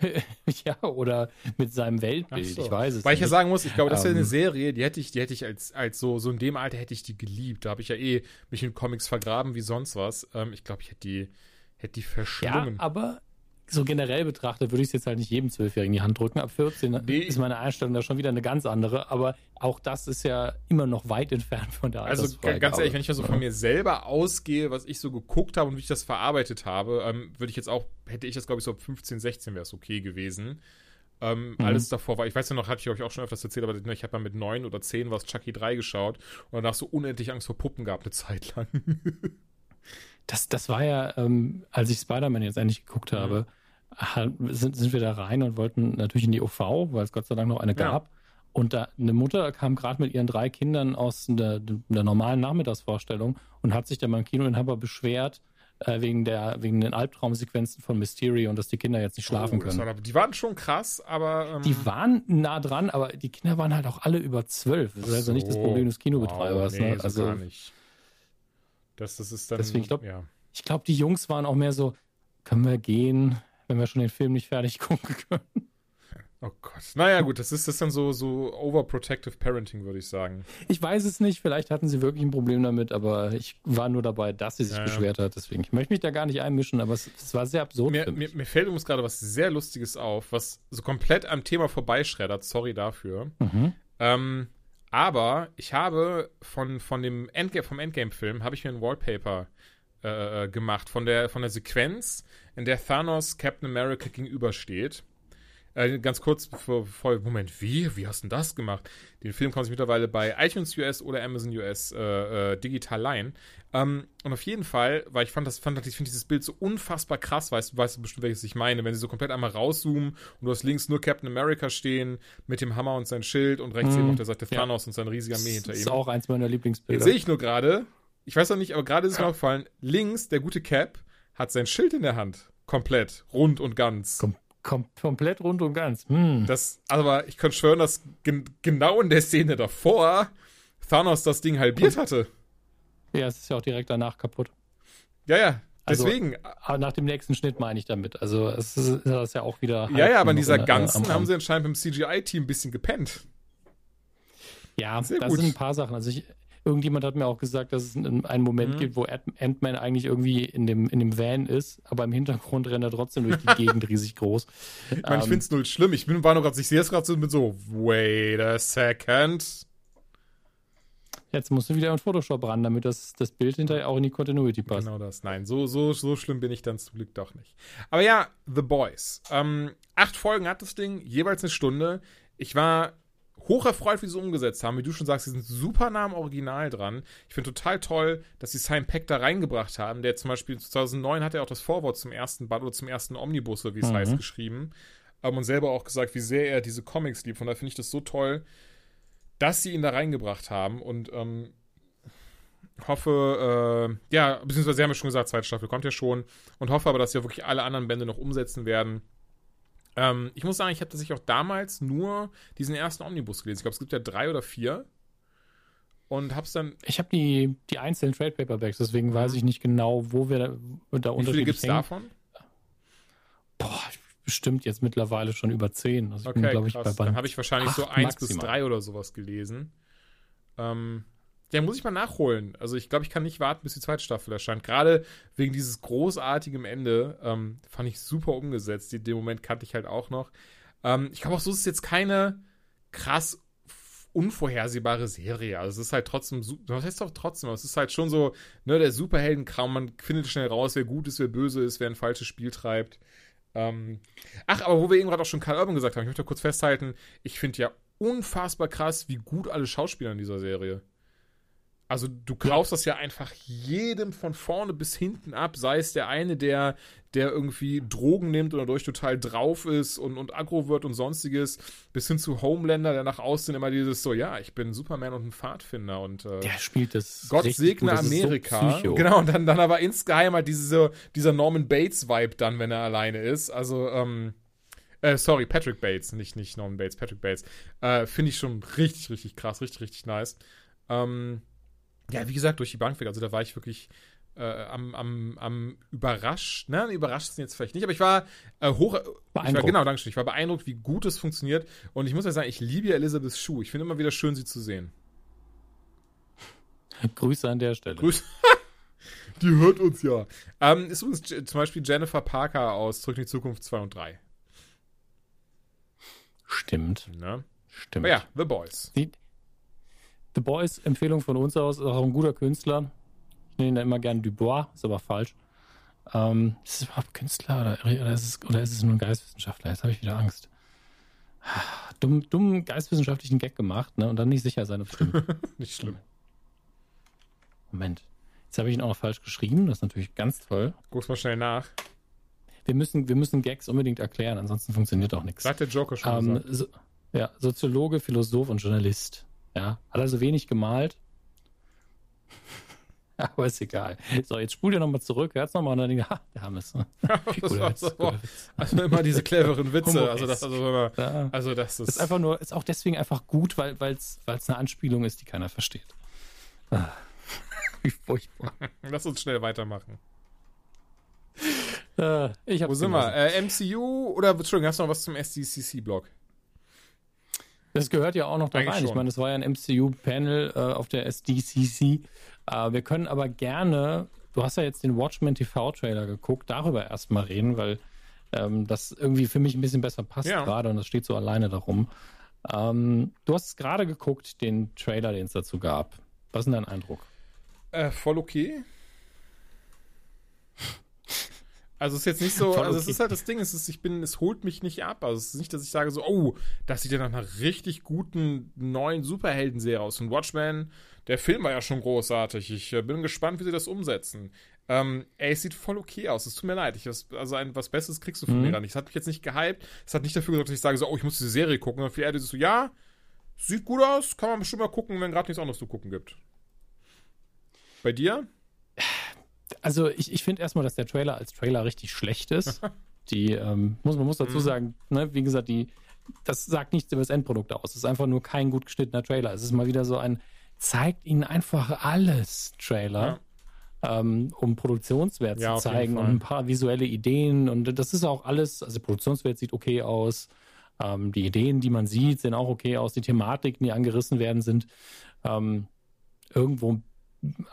ja, oder mit seinem Weltbild, so. ich weiß es Weil ich ja sagen muss, ich glaube, das ist ja eine ähm. Serie, die hätte ich, die hätte ich als, als so, so in dem Alter hätte ich die geliebt. Da habe ich ja eh mich in Comics vergraben wie sonst was. Ähm, ich glaube, ich hätte die, hätte die verschlungen. Ja, aber so generell betrachtet würde ich es jetzt halt nicht jedem Zwölfjährigen in die Hand drücken. Ab 14 nee. ist meine Einstellung da schon wieder eine ganz andere. Aber auch das ist ja immer noch weit entfernt von der Also ganz ehrlich, wenn ich mal so von mir selber ausgehe, was ich so geguckt habe und wie ich das verarbeitet habe, ähm, würde ich jetzt auch, hätte ich das glaube ich so ab 15, 16 wäre es okay gewesen. Ähm, mhm. Alles davor war, ich weiß ja noch, hatte ich euch auch schon öfters erzählt, aber ich habe mal mit 9 oder 10 was Chucky 3 geschaut und danach so unendlich Angst vor Puppen gehabt eine Zeit lang. Das, das war ja, ähm, als ich Spider-Man jetzt endlich geguckt mhm. habe, sind, sind wir da rein und wollten natürlich in die OV, weil es Gott sei Dank noch eine gab. Ja. Und da eine Mutter kam gerade mit ihren drei Kindern aus der, der, normalen Nachmittagsvorstellung und hat sich dann beim Kinoinhaber beschwert, äh, wegen, der, wegen den Albtraumsequenzen von Mysterio und dass die Kinder jetzt nicht schlafen oh, können. War, die waren schon krass, aber. Ähm die waren nah dran, aber die Kinder waren halt auch alle über zwölf. Das ist also nicht das Problem des Kinobetreibers. Wow, nee, ne? Also gar nicht. Das, das ist dann. Deswegen, ich glaube, ja. glaub, die Jungs waren auch mehr so, können wir gehen? wenn wir schon den Film nicht fertig gucken können. Oh Gott. Naja, gut, das ist das dann so, so overprotective Parenting, würde ich sagen. Ich weiß es nicht, vielleicht hatten sie wirklich ein Problem damit, aber ich war nur dabei, dass sie sich ja, beschwert hat. Deswegen, ich möchte mich da gar nicht einmischen, aber es, es war sehr absurd. Mir, mir, mir, fällt übrigens gerade was sehr Lustiges auf, was so komplett am Thema vorbeischreddert. Sorry dafür. Mhm. Ähm, aber ich habe von, von dem Endgame, vom Endgame-Film, habe ich mir ein Wallpaper äh, äh, gemacht von der, von der Sequenz, in der Thanos Captain America gegenübersteht. Äh, ganz kurz bevor, bevor, Moment, wie? Wie hast du denn das gemacht? Den Film kann sich mittlerweile bei iTunes US oder Amazon US äh, äh, digital leihen. Ähm, und auf jeden Fall, weil ich fand das, fand, ich finde dieses Bild so unfassbar krass, weißt du, weißt du bestimmt, welches ich meine, wenn sie so komplett einmal rauszoomen und du hast links nur Captain America stehen mit dem Hammer und sein Schild und rechts mm, eben auf der Seite Thanos ja. und sein riesiger Armee hinter ihm. Das ist auch eins meiner Lieblingsbilder. Jetzt sehe ich nur gerade, ich weiß noch nicht, aber gerade ist mir aufgefallen, links, der gute Cap, hat sein Schild in der Hand. Komplett, rund und ganz. Kom kom komplett rund und ganz. Hm. Das, aber ich könnte schwören, dass gen genau in der Szene davor Thanos das Ding halbiert hatte. Ja, es ist ja auch direkt danach kaputt. Ja, ja. Also, Deswegen. Also, nach dem nächsten Schnitt meine ich damit. Also es ist das ja auch wieder. Ja, ja, aber in dieser ganzen haben sie anscheinend beim CGI-Team ein bisschen gepennt. Ja, Sehr da sind ein paar Sachen. Also ich, Irgendjemand hat mir auch gesagt, dass es einen Moment mhm. gibt, wo Ant-Man eigentlich irgendwie in dem, in dem Van ist, aber im Hintergrund rennt er trotzdem durch die Gegend riesig groß. Ich meine, ähm, ich finde es null schlimm. Ich bin, war nur gerade, ich sehe es gerade so mit so, wait a second. Jetzt musst du wieder in Photoshop ran, damit das, das Bild hinterher auch in die Continuity passt. Genau das. Nein, so, so, so schlimm bin ich dann zum Glück doch nicht. Aber ja, The Boys. Ähm, acht Folgen hat das Ding, jeweils eine Stunde. Ich war hocherfreut, wie sie es umgesetzt haben. Wie du schon sagst, sie sind super nah am Original dran. Ich finde total toll, dass sie Simon Peck da reingebracht haben. Der zum Beispiel 2009 hat er auch das Vorwort zum ersten Band oder zum ersten Omnibus, wie es mhm. heißt, geschrieben. Ähm, und selber auch gesagt, wie sehr er diese Comics liebt. Von daher finde ich das so toll, dass sie ihn da reingebracht haben. Und ähm, hoffe, äh, ja, beziehungsweise sie haben ja schon gesagt, zweite Staffel kommt ja schon. Und hoffe aber, dass sie wirklich alle anderen Bände noch umsetzen werden. Ähm, ich muss sagen, ich habe tatsächlich auch damals nur diesen ersten Omnibus gelesen. Ich glaube, es gibt ja drei oder vier. Und hab's dann. Ich habe die, die einzelnen Trade Paperbacks, deswegen mhm. weiß ich nicht genau, wo wir da, da Wie viele gibt es davon? Boah, bestimmt jetzt mittlerweile schon über zehn. Also okay, bin, ich, krass. Dann habe ich wahrscheinlich so eins bis drei oder sowas gelesen. Ähm, der muss ich mal nachholen. Also ich glaube, ich kann nicht warten, bis die zweite Staffel erscheint. Gerade wegen dieses großartigen Ende ähm, fand ich super umgesetzt. Den, den Moment kannte ich halt auch noch. Ähm, ich glaube auch, so ist es jetzt keine krass unvorhersehbare Serie. Also es ist halt trotzdem, was heißt doch trotzdem, es ist halt schon so, ne, der Superheldenkram, man findet schnell raus, wer gut ist, wer böse ist, wer ein falsches Spiel treibt. Ähm, ach, aber wo wir eben gerade auch schon Karl Urban gesagt haben, ich möchte kurz festhalten, ich finde ja unfassbar krass, wie gut alle Schauspieler in dieser Serie Also du kaufst das ja einfach jedem von vorne bis hinten ab, sei es der eine, der, der irgendwie Drogen nimmt oder durch total drauf ist und, und aggro wird und sonstiges, bis hin zu Homelander, der nach außen immer dieses so, ja, ich bin Superman und ein Pfadfinder und äh, Der spielt das. Gott segne gut, so Amerika. psycho. genau, und dann, dann aber insgeheim halt diese, dieser Norman Bates-Vibe dann, wenn er alleine ist. Also, ähm, äh, sorry, Patrick Bates, nicht, nicht Norman Bates, Patrick Bates. Äh, Finde ich schon richtig, richtig krass, richtig, richtig nice. Ähm, ja, wie gesagt, durch die Bank weg. Also da war ich wirklich äh, am, am, am überrascht. Ne, überrascht sind jetzt vielleicht nicht, aber ich war äh, hoch. Ich war, Beeindruckt. genau, danke schön. Ich war beeindruckt, wie gut es funktioniert. Und ich muss ja sagen, ich liebe ja Elizabeth Shue. Ich finde immer wieder schön, sie zu sehen. Grüße an der Stelle. Grüß. Die hört uns ja. Ähm, ist übrigens J- zum Beispiel Jennifer Parker aus Zurück in die Zukunft 2 und 3. Stimmt, Ne? stimmt. Aber ja, The Boys. Die, The Boys, Empfehlung von uns aus, ist auch ein guter Künstler. Ich nenne ihn da immer gern Dubois, ist aber falsch. Ähm, ist es überhaupt Künstler oder, oder, ist es, oder ist es nur ein Geistwissenschaftler? Jetzt habe ich wieder Angst. Dumm, dumm geistwissenschaftlichen Gag gemacht, ne? Und dann nicht sicher sein, ob es stimmt. Nicht schlimm. Moment. Jetzt habe ich ihn auch noch falsch geschrieben, das ist natürlich ganz toll. Guck's mal schnell nach. Wir müssen, wir müssen Gags unbedingt erklären, ansonsten funktioniert auch nichts. Sagt der Joker schon Ähm, so, ja, Soziologe, Philosoph und Journalist. Ja, hat also wenig gemalt. Aber ist egal. So, jetzt spul dir nochmal zurück, hört's nochmal und dann denkt, ha, der Hammes. Das Guter war Witz, so, guter Witz. also immer diese cleveren Witze. Also das, also, immer, Ja. also das ist, Ist einfach nur, ist auch deswegen einfach gut, weil es eine Anspielung ist, die keiner versteht. Ah. Wie furchtbar. Lass uns schnell weitermachen. Äh, ich Wo sind wir? Äh, MCU oder Entschuldigung, hast du noch was zum SDCC-Blog? Das gehört ja auch noch da Eigentlich rein. Ich schon. meine, das war ja ein MCU-Panel äh, auf der SDCC. Äh, wir können aber gerne, du hast ja jetzt den Watchmen TV-Trailer geguckt, darüber erstmal reden, weil ähm, das irgendwie für mich ein bisschen besser passt Ja. gerade und das steht so alleine darum. Ähm, du hast gerade geguckt, den Trailer, den es dazu gab. Was ist denn dein Eindruck? Äh, voll okay. Also es ist jetzt nicht so, also es okay. ist halt das Ding, es ist, ich bin, es holt mich nicht ab. Also es ist nicht, dass ich sage so, oh, das sieht ja nach einer richtig guten neuen Superhelden-Serie aus. Und Watchmen, der Film war ja schon großartig. Ich äh, bin gespannt, wie sie das umsetzen. Ähm, ey, es sieht voll okay aus. Es tut mir leid. Ich, also ein, was Besseres kriegst du von Mhm. mir da nicht. Es hat mich jetzt nicht gehypt. Es hat nicht dafür gesorgt, dass ich sage so, oh, ich muss diese Serie gucken. Und viel eher so, ja, sieht gut aus, kann man bestimmt mal gucken, wenn gerade nichts anderes zu gucken gibt. Bei dir? Also ich, ich finde erstmal, dass der Trailer als Trailer richtig schlecht ist. Die, ähm, muss, man muss dazu Mhm. sagen, ne, wie gesagt, die, das sagt nichts über das Endprodukt aus. Es ist einfach nur kein gut geschnittener Trailer. Es ist mal wieder so ein, zeigt ihnen einfach alles Trailer, ähm, um Produktionswert Ja, zu zeigen und ein paar visuelle Ideen. Und das ist auch alles, also Produktionswert sieht okay aus. Ähm, die Ideen, die man sieht, sehen auch okay aus. Die Thematiken, die angerissen werden, sind ähm, irgendwo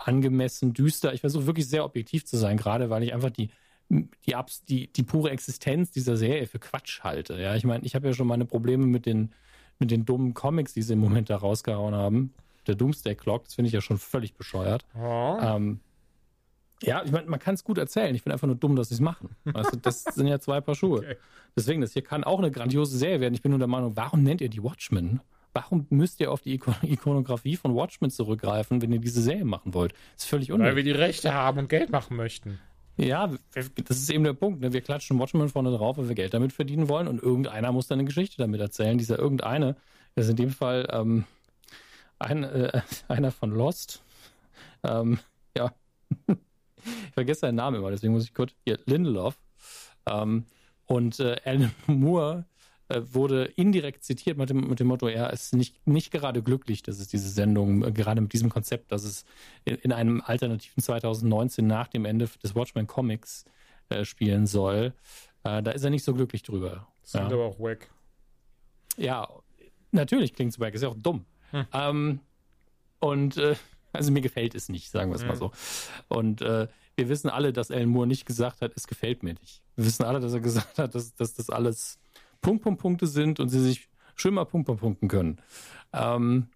angemessen düster. Ich versuche wirklich sehr objektiv zu sein, gerade weil ich einfach die, die, Abs- die, die pure Existenz dieser Serie für Quatsch halte. Ja, ich meine, ich habe ja schon meine Probleme mit den, mit den dummen Comics, die sie im Moment da rausgehauen haben. Der Doomsday Clock, das finde ich ja schon völlig bescheuert. Oh. Ähm, ja, ich meine, man kann es gut erzählen. Ich bin einfach nur dumm, dass sie es machen. Du, das sind ja zwei Paar Schuhe. Okay. Deswegen, das hier kann auch eine grandiose Serie werden. Ich bin nur der Meinung, warum nennt ihr die Watchmen? Warum müsst ihr auf die Iko Ikonografie von Watchmen zurückgreifen, wenn ihr diese Serie machen wollt? Das ist völlig Weil unnötig. wir die Rechte haben und Geld machen möchten. Ja, das ist eben der Punkt. Ne? Wir klatschen Watchmen vorne drauf, weil wir Geld damit verdienen wollen und irgendeiner muss dann eine Geschichte damit erzählen. Dieser irgendeine ist in dem Fall ähm, ein, äh, einer von Lost. Ähm, ja, ich vergesse seinen Namen immer, deswegen muss ich kurz hier, Lindelof. Ähm, und äh, Alan Moore äh, wurde indirekt zitiert mit dem, mit dem Motto, er ist nicht, nicht gerade glücklich, dass es diese Sendung, äh, gerade mit diesem Konzept, dass es in, in einem alternativen 2019 nach dem Ende des Watchmen Comics äh, spielen soll. Äh, da ist er nicht so glücklich drüber. Das sind Ja. aber auch wack. Ja, natürlich klingt es wack, ist ja auch dumm. Hm. Ähm, und also mir gefällt es nicht, sagen wir es mal Hm. so. Und äh, wir wissen alle, dass Alan Moore nicht gesagt hat, es gefällt mir nicht. Wir wissen alle, dass er gesagt hat, dass, dass das alles Punkt, Punkt, Punkte sind und sie sich schön mal Punkt, Punkt, Punkten können. Ähm,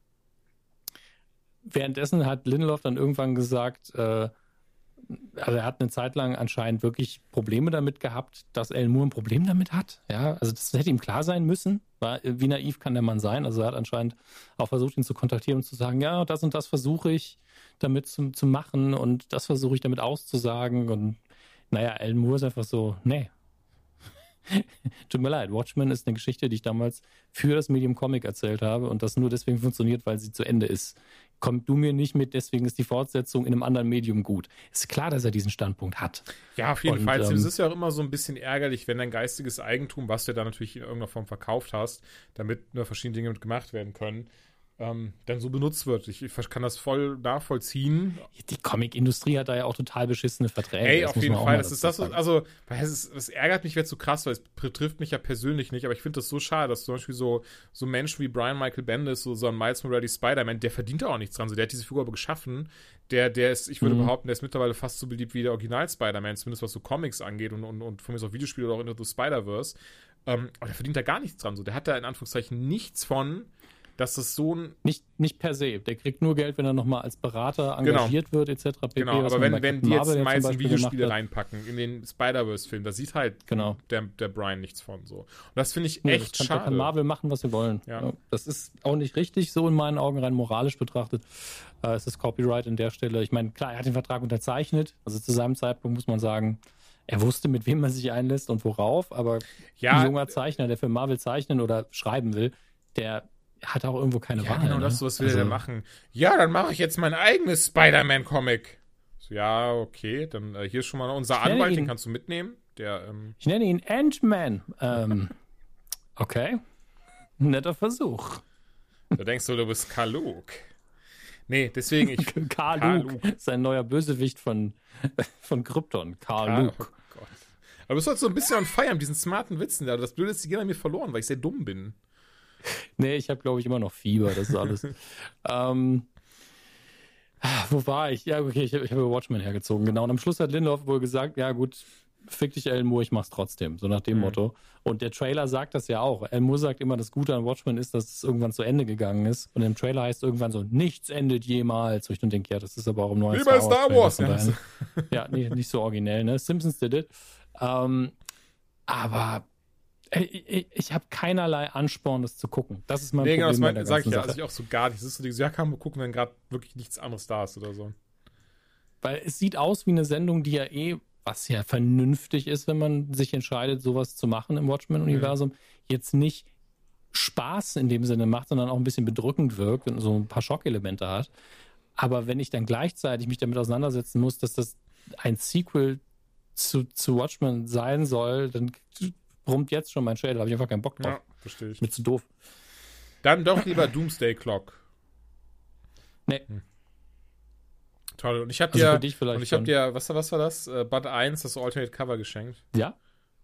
währenddessen hat Lindelof dann irgendwann gesagt, äh, also er hat eine Zeit lang anscheinend wirklich Probleme damit gehabt, dass Alan Moore ein Problem damit hat. Ja, also das hätte ihm klar sein müssen. Wie naiv kann der Mann sein? Also er hat anscheinend auch versucht, ihn zu kontaktieren und zu sagen, ja, das und das versuche ich damit zu, zu machen und das versuche ich damit auszusagen. Und naja, Alan Moore ist einfach so, nee. Tut mir leid, Watchmen ist eine Geschichte, die ich damals für das Medium Comic erzählt habe und das nur deswegen funktioniert, weil sie zu Ende ist komm du mir nicht mit, deswegen ist die Fortsetzung in einem anderen Medium gut. Ist klar, dass er diesen Standpunkt hat. Ja, auf jeden und, Fall. Ähm, es ist ja auch immer so ein bisschen ärgerlich, wenn dein geistiges Eigentum, was du da natürlich in irgendeiner Form verkauft hast, damit nur verschiedene Dinge mit gemacht werden können, ähm, dann so benutzt wird. Ich, ich, kann das voll nachvollziehen. Die Comic-Industrie hat da ja auch total beschissene Verträge. Ey, auf jeden Fall. Das ist das, also, es, es ärgert mich jetzt so krass, weil es betrifft mich ja persönlich nicht, aber ich finde das so schade, dass zum Beispiel so, so Menschen wie Brian Michael Bendis, so, so ein Miles Morales Spider-Man, der verdient da auch nichts dran. So, der hat diese Figur aber geschaffen. Der, der ist, ich würde mhm. behaupten, der ist mittlerweile fast so beliebt wie der Original-Spider-Man, zumindest was so Comics angeht und, und, und von mir so Videospiele oder auch Into the Spider-Verse. Ähm, aber der verdient da gar nichts dran. So, der hat da in Anführungszeichen nichts von dass das so ein. Nicht, nicht per se. Der kriegt nur Geld, wenn er nochmal als Berater genau. engagiert genau. wird, etc. Pp, genau, aber wenn, wenn die jetzt meistens Videospiele reinpacken in den Spider-Verse-Film, da sieht halt genau. der, der Brian nichts von so. Und das finde ich nee, echt das kann, schade. kann Marvel machen, was sie wollen. Ja. Das ist auch nicht richtig, so in meinen Augen rein moralisch betrachtet. Äh, es ist Copyright an der Stelle. Ich meine, klar, er hat den Vertrag unterzeichnet. Also zu seinem Zeitpunkt muss man sagen, er wusste, mit wem er sich einlässt und worauf, aber ja, ein junger Zeichner, der für Marvel zeichnen oder schreiben will, der hat auch irgendwo keine ja, Wahl. Genau, ne? das, was will also, er machen? Ja, dann mache ich jetzt mein eigenes Spider-Man-Comic. So, ja, okay, dann äh, hier ist schon mal unser Anwalt, ihn, den kannst du mitnehmen. Der, ähm, ich nenne ihn Ant-Man. Ähm, okay. Netter Versuch. Da denkst du, du bist Kaluk. Nee, deswegen ich. Karl, Karl Luke. Sein neuer Bösewicht von, von Krypton. Karl, Karl Luke. Oh Gott. Aber du bist halt so ein bisschen on fire mit diesen smarten Witzen da. Das Blöde ist, die gehen an mir verloren, weil ich sehr dumm bin. nee, ich habe, glaube ich, immer noch Fieber, das ist alles. ähm, wo war ich? Ja, okay, ich, ich habe Watchmen hergezogen, genau. Und am Schluss hat Lindelof wohl gesagt, ja gut, fick dich, Alan Moore, ich mach's trotzdem. So nach dem mhm. Motto. Und der Trailer sagt das ja auch. Alan Moore sagt immer, das Gute an Watchmen ist, dass es irgendwann zu Ende gegangen ist. Und im Trailer heißt irgendwann so, nichts endet jemals. Und ich denke, ja, das ist aber auch im neuen Wie Star Wars. Star Wars ja, ja nee, nicht so originell, ne? Simpsons did it. Ähm, aber ich, ich habe keinerlei Ansporn, das zu gucken. Das ist mein nee, Problem. Genau, das sage ich ja. Also ich auch so gar nicht. Es ist so, ja, kann man gucken, wenn gerade wirklich nichts anderes da ist oder so. Weil es sieht aus wie eine Sendung, die ja eh, was ja vernünftig ist, wenn man sich entscheidet, sowas zu machen im Watchmen-Universum, mhm. jetzt nicht Spaß in dem Sinne macht, sondern auch ein bisschen bedrückend wirkt und so ein paar Schockelemente hat. Aber wenn ich dann gleichzeitig mich damit auseinandersetzen muss, dass das ein Sequel zu, zu Watchmen sein soll, dann brummt jetzt schon mein Schädel, habe ich einfach keinen Bock drauf. Ja, verstehe ich. Mir zu doof. Dann doch lieber Doomsday Clock. Nee. Hm. Toll. Und ich habe also dir, und ich habe dir, was, was war das? Uh, Bud 1, das Alternate Cover geschenkt. Ja.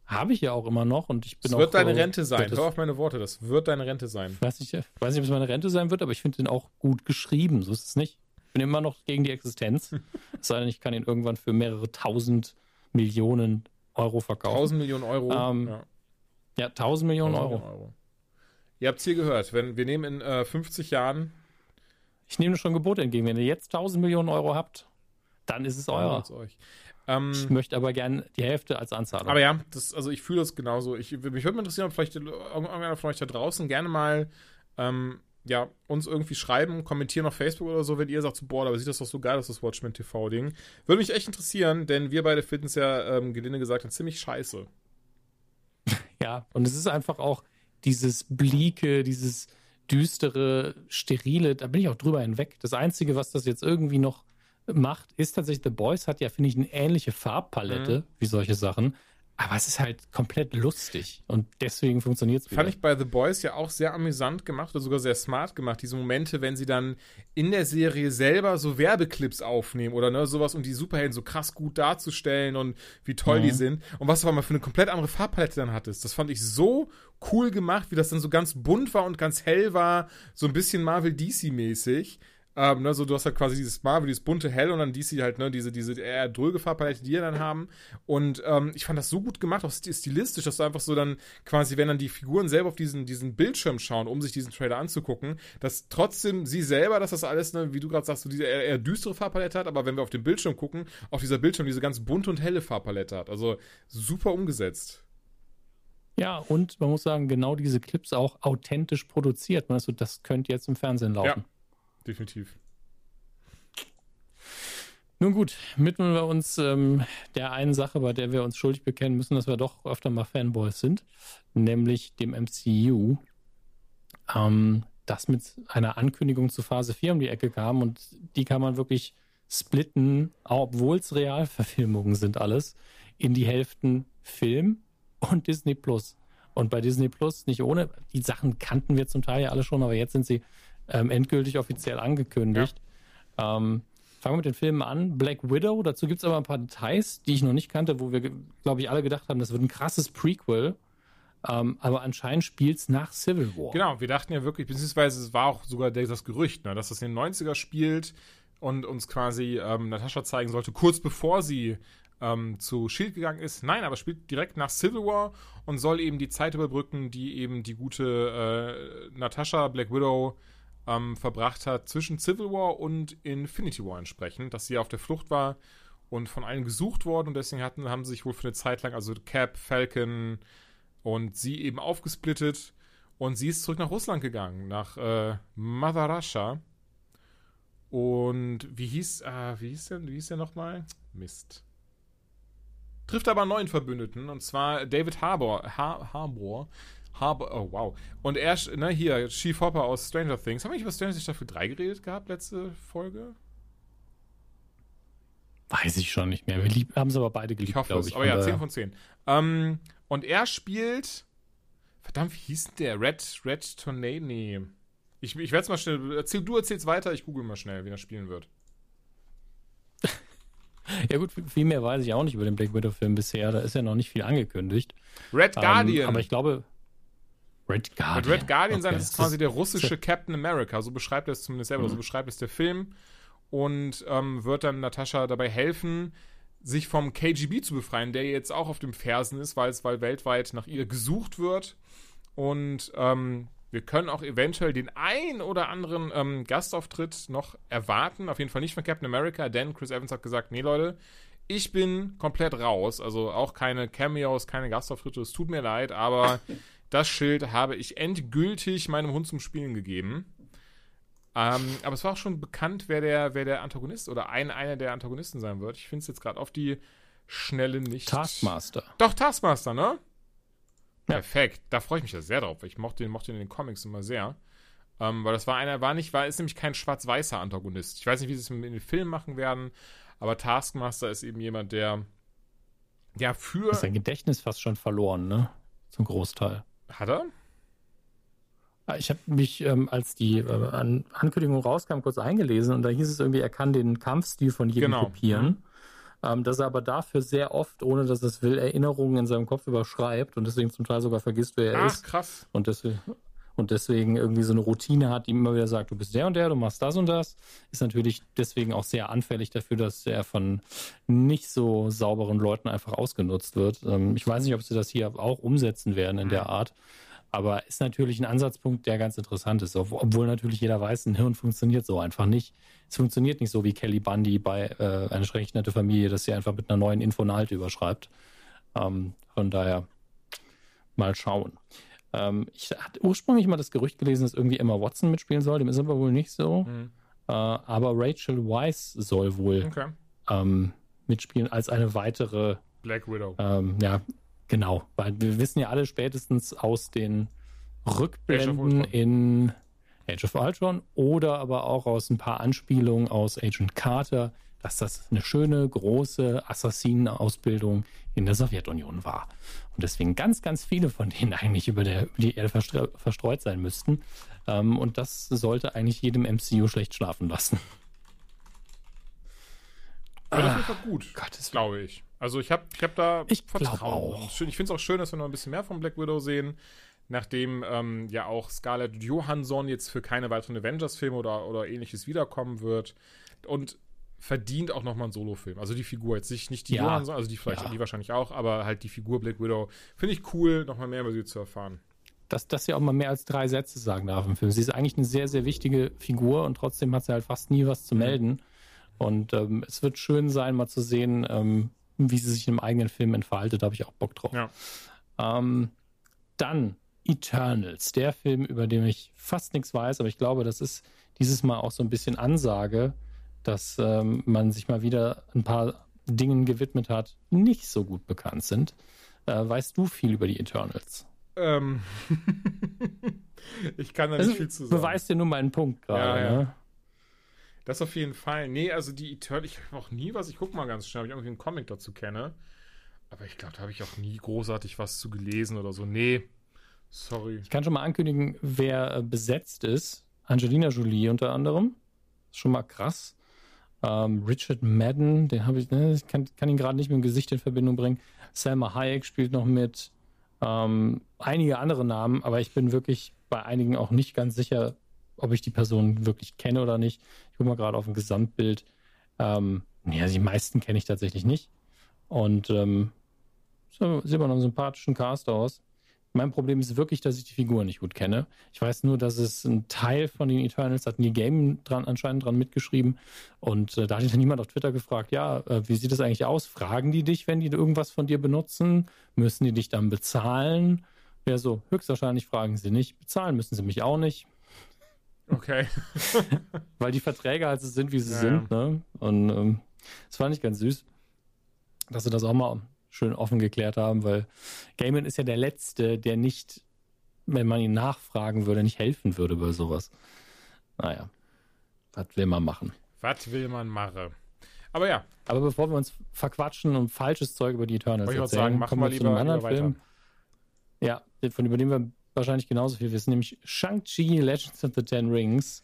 Habe ich ja auch immer noch und ich bin das auch. wird deine Rente sein. Hör auf meine Worte, das wird deine Rente sein. Weiß nicht, weiß nicht, ob es meine Rente sein wird, aber ich finde den auch gut geschrieben. So ist es nicht. Ich bin immer noch gegen die Existenz. es sei denn, ich kann ihn irgendwann für mehrere tausend Millionen Euro verkaufen. Tausend Millionen Euro. Ähm, ja. Ja, 1000 Millionen 1000 Euro. Euro. Ihr habt es hier gehört. Wenn, wir nehmen in äh, 50 Jahren. Ich nehme schon Gebote entgegen. Wenn ihr jetzt 1000 Millionen Euro habt, dann ist es euer. Ähm, ich möchte aber gerne die Hälfte als Anzahlung. Aber ja, das, also ich fühle das genauso. Ich, mich würde mal interessieren, ob vielleicht irgendeiner von euch da draußen gerne mal ähm, ja, uns irgendwie schreiben, kommentieren auf Facebook oder so, wenn ihr sagt, so, boah, aber sieht das doch so geil aus, das Watchmen TV-Ding. Würde mich echt interessieren, denn wir beide finden es ja, ähm, gelinde gesagt, ziemlich scheiße. Ja, und es ist einfach auch dieses Blieke, dieses düstere, sterile, da bin ich auch drüber hinweg. Das Einzige, was das jetzt irgendwie noch macht, ist tatsächlich, The Boys hat ja, finde ich, eine ähnliche Farbpalette mhm. wie solche Sachen. Aber es ist halt komplett lustig und deswegen funktioniert es Fand ich bei The Boys ja auch sehr amüsant gemacht oder sogar sehr smart gemacht. Diese Momente, wenn sie dann in der Serie selber so Werbeclips aufnehmen oder ne, sowas, um die Superhelden so krass gut darzustellen und wie toll mhm. die sind. Und was du aber mal für eine komplett andere Farbpalette dann hattest. Das fand ich so cool gemacht, wie das dann so ganz bunt war und ganz hell war. So ein bisschen Marvel DC-mäßig. Ähm, ne, so, du hast halt quasi dieses Marvel, dieses bunte Hell und dann DC halt, ne, diese, diese eher dröge Farbpalette, die wir dann haben. Und ähm, ich fand das so gut gemacht, auch stilistisch, dass du einfach so dann quasi, wenn dann die Figuren selber auf diesen, diesen Bildschirm schauen, um sich diesen Trailer anzugucken, dass trotzdem sie selber, dass das alles, ne, wie du gerade sagst, so diese eher, eher düstere Farbpalette hat, aber wenn wir auf den Bildschirm gucken, auf dieser Bildschirm diese ganz bunte und helle Farbpalette hat. Also super umgesetzt. Ja, und man muss sagen, genau diese Clips auch authentisch produziert. Also das könnte jetzt im Fernsehen laufen. Ja definitiv. Nun gut, widmen wir uns ähm, der einen Sache, bei der wir uns schuldig bekennen müssen, dass wir doch öfter mal Fanboys sind, nämlich dem MCU, ähm, das mit einer Ankündigung zu Phase 4 um die Ecke kam und die kann man wirklich splitten, obwohl es Realverfilmungen sind alles, in die Hälften Film und Disney Plus. Und bei Disney Plus nicht ohne, die Sachen kannten wir zum Teil ja alle schon, aber jetzt sind sie ähm, endgültig offiziell angekündigt. Ja. Ähm, fangen wir mit den Filmen an. Black Widow, dazu gibt es aber ein paar Details, die ich noch nicht kannte, wo wir, glaube ich, alle gedacht haben, das wird ein krasses Prequel. Ähm, aber anscheinend spielt es nach Civil War. Genau, wir dachten ja wirklich, beziehungsweise es war auch sogar das Gerücht, ne, dass das in den 90er spielt und uns quasi ähm, Natascha zeigen sollte, kurz bevor sie ähm, zu Shield gegangen ist. Nein, aber spielt direkt nach Civil War und soll eben die Zeit überbrücken, die eben die gute äh, Natascha Black Widow ähm, verbracht hat zwischen Civil War und Infinity War entsprechend, dass sie auf der Flucht war und von allen gesucht worden und deswegen hatten, haben sie sich wohl für eine Zeit lang, also Cap, Falcon und sie eben aufgesplittet und sie ist zurück nach Russland gegangen, nach äh, Mother Russia. Und wie hieß, äh, wie hieß der, wie hieß der nochmal? Mist. Trifft aber einen neuen Verbündeten, und zwar David Harbour, Har Harbour Harbour, oh wow. Und er, ne, hier, Chief Hopper aus Stranger Things. Haben wir nicht über Stranger Things Staffel 3 geredet gehabt, letzte Folge? Weiß ich schon nicht mehr. Wir lieb, haben es aber beide geliebt, Ich hoffe es, aber ja, 10 von 10. Ähm, und er spielt, verdammt, wie hieß denn der? Red, Red Tornado, nee. Ich, ich werde es mal schnell, erzähl, du erzählst weiter, ich google mal schnell, wie er spielen wird. ja gut, viel mehr weiß ich auch nicht über den Black Widow-Film bisher. Da ist ja noch nicht viel angekündigt. Red Guardian. Ähm, aber ich glaube, Red Guardian. Wird Red Guardian okay. sein, das ist quasi der russische Captain America. So beschreibt er es zumindest selber, mhm. so beschreibt es der Film. Und ähm, wird dann Natascha dabei helfen, sich vom KGB zu befreien, der jetzt auch auf dem Fersen ist, weil es weil weltweit nach ihr gesucht wird. Und ähm, wir können auch eventuell den ein oder anderen ähm, Gastauftritt noch erwarten. Auf jeden Fall nicht von Captain America, denn Chris Evans hat gesagt, nee Leute, ich bin komplett raus. Also auch keine Cameos, keine Gastauftritte. Es tut mir leid, aber Das Schild habe ich endgültig meinem Hund zum Spielen gegeben. Ähm, aber es war auch schon bekannt, wer der, wer der Antagonist oder ein, einer der Antagonisten sein wird. Ich finde es jetzt gerade auf die Schnelle nicht. Taskmaster. Doch, Taskmaster, ne? Ja. Perfekt. Da freue ich mich ja sehr drauf. Ich mochte den, mochte den in den Comics immer sehr. Ähm, weil das war einer, war nicht, war, ist nämlich kein schwarz-weißer Antagonist. Ich weiß nicht, wie sie es in den Filmen machen werden, aber Taskmaster ist eben jemand, der ja für. Sein Gedächtnis fast schon verloren, ne? Zum Großteil. Hat er? Ah, ich habe mich, ähm, als die äh, An Ankündigung rauskam, kurz eingelesen und da hieß es irgendwie, er kann den Kampfstil von jedem genau. kopieren. Ähm, dass er aber dafür sehr oft, ohne dass es will, Erinnerungen in seinem Kopf überschreibt und deswegen zum Teil sogar vergisst, wer er Ach, ist. krass. Und deswegen, und deswegen irgendwie so eine Routine hat, die immer wieder sagt, du bist der und der, du machst das und das, ist natürlich deswegen auch sehr anfällig dafür, dass er von nicht so sauberen Leuten einfach ausgenutzt wird. Ähm, ich weiß nicht, ob sie das hier auch umsetzen werden in der mhm. Art. Aber ist natürlich ein Ansatzpunkt, der ganz interessant ist, obwohl natürlich jeder weiß, ein Hirn funktioniert so einfach nicht. Es funktioniert nicht so wie Kelly Bundy bei äh, eine schrecklich nette Familie, dass sie einfach mit einer neuen Infonalte überschreibt. Ähm, von daher mal schauen. Ähm, ich hatte ursprünglich mal das Gerücht gelesen, dass irgendwie Emma Watson mitspielen soll, dem ist aber wohl nicht so. Mhm. Äh, aber Rachel Weisz soll wohl okay. ähm, mitspielen als eine weitere Black Widow. Ähm, ja, Genau, weil wir wissen ja alle spätestens aus den Rückblenden in Age of Ultron oder aber auch aus ein paar Anspielungen aus Agent Carter, dass das eine schöne, große Assassinenausbildung in der Sowjetunion war. Und deswegen ganz, ganz viele von denen eigentlich über, der, über die Erde verstreut sein müssten. Ähm, und das sollte eigentlich jedem MCU schlecht schlafen lassen. Aber das ist gut, glaube ich. Also ich habe ich hab da ich Vertrauen. Auch. Ich finde es auch schön, dass wir noch ein bisschen mehr von Black Widow sehen. nachdem ähm, ja auch Scarlett Johansson jetzt für keine weiteren Avengers-Filme oder, oder ähnliches wiederkommen wird. Und verdient auch nochmal einen Solo-Film. Also die Figur jetzt nicht, nicht die Ja. Johansson, also die vielleicht, Ja. die wahrscheinlich auch, aber halt die Figur Black Widow. Finde ich cool, nochmal mehr über sie zu erfahren. dass, dass sie auch mal mehr als drei Sätze sagen darf im Film. Sie ist eigentlich eine sehr, sehr wichtige Figur und trotzdem hat sie halt fast nie was zu melden. Und ähm, es wird schön sein, mal zu sehen, ähm, wie sie sich im eigenen Film entfaltet. Da habe ich auch Bock drauf. Ja. Ähm, dann Eternals, der Film, über den ich fast nichts weiß, aber ich glaube, das ist dieses Mal auch so ein bisschen Ansage, dass ähm, man sich mal wieder ein paar Dingen gewidmet hat, die nicht so gut bekannt sind. Äh, weißt du viel über die Eternals? Ähm ich kann da Das nicht viel zu sagen. beweist dir nur meinen Punkt gerade. Ja, ja. Ne? Das auf jeden Fall. Nee, also die Eternal, ich habe auch nie was, ich guck mal ganz schnell, ob ich irgendwie einen Comic dazu kenne. Aber ich glaube, da habe ich auch nie großartig was zu gelesen oder so. Nee, sorry. Ich kann schon mal ankündigen, wer äh, besetzt ist. Angelina Jolie unter anderem. Ist schon mal krass. Ähm, Richard Madden, den habe ich, ne, ich kann, kann ihn gerade nicht mit dem Gesicht in Verbindung bringen. Selma Hayek spielt noch mit. Ähm, einige andere Namen, aber ich bin wirklich bei einigen auch nicht ganz sicher, ob ich die Person wirklich kenne oder nicht. Ich gucke mal gerade auf ein Gesamtbild. Ähm, ja, die meisten kenne ich tatsächlich nicht. Und ähm, so, sieht man einen sympathischen Cast aus. Mein Problem ist wirklich, dass ich die Figur nicht gut kenne. Ich weiß nur, dass es ein Teil von den Eternals hat Neil Game dran, anscheinend dran mitgeschrieben. Und äh, da hat sich dann niemand auf Twitter gefragt, ja, äh, wie sieht das eigentlich aus? Fragen die dich, wenn die irgendwas von dir benutzen? Müssen die dich dann bezahlen? Ja, so, höchstwahrscheinlich fragen sie nicht. Bezahlen müssen sie mich auch nicht, Okay. weil die Verträge halt so sind, wie sie Ja, sind. Ne? Und ähm, das fand ich ganz süß, dass sie das auch mal schön offen geklärt haben, weil Gaiman ist ja der Letzte, der nicht, wenn man ihn nachfragen würde, nicht helfen würde bei sowas. Naja, was will man machen? Was will man machen? Aber ja, Aber bevor wir uns verquatschen und falsches Zeug über die Eternals Wollte erzählen, sagen, machen kommen wir wir zu einem lieber- anderen lieber Film. Ja, von über den wir wahrscheinlich genauso viel wissen, nämlich Shang-Chi Legends of the Ten Rings.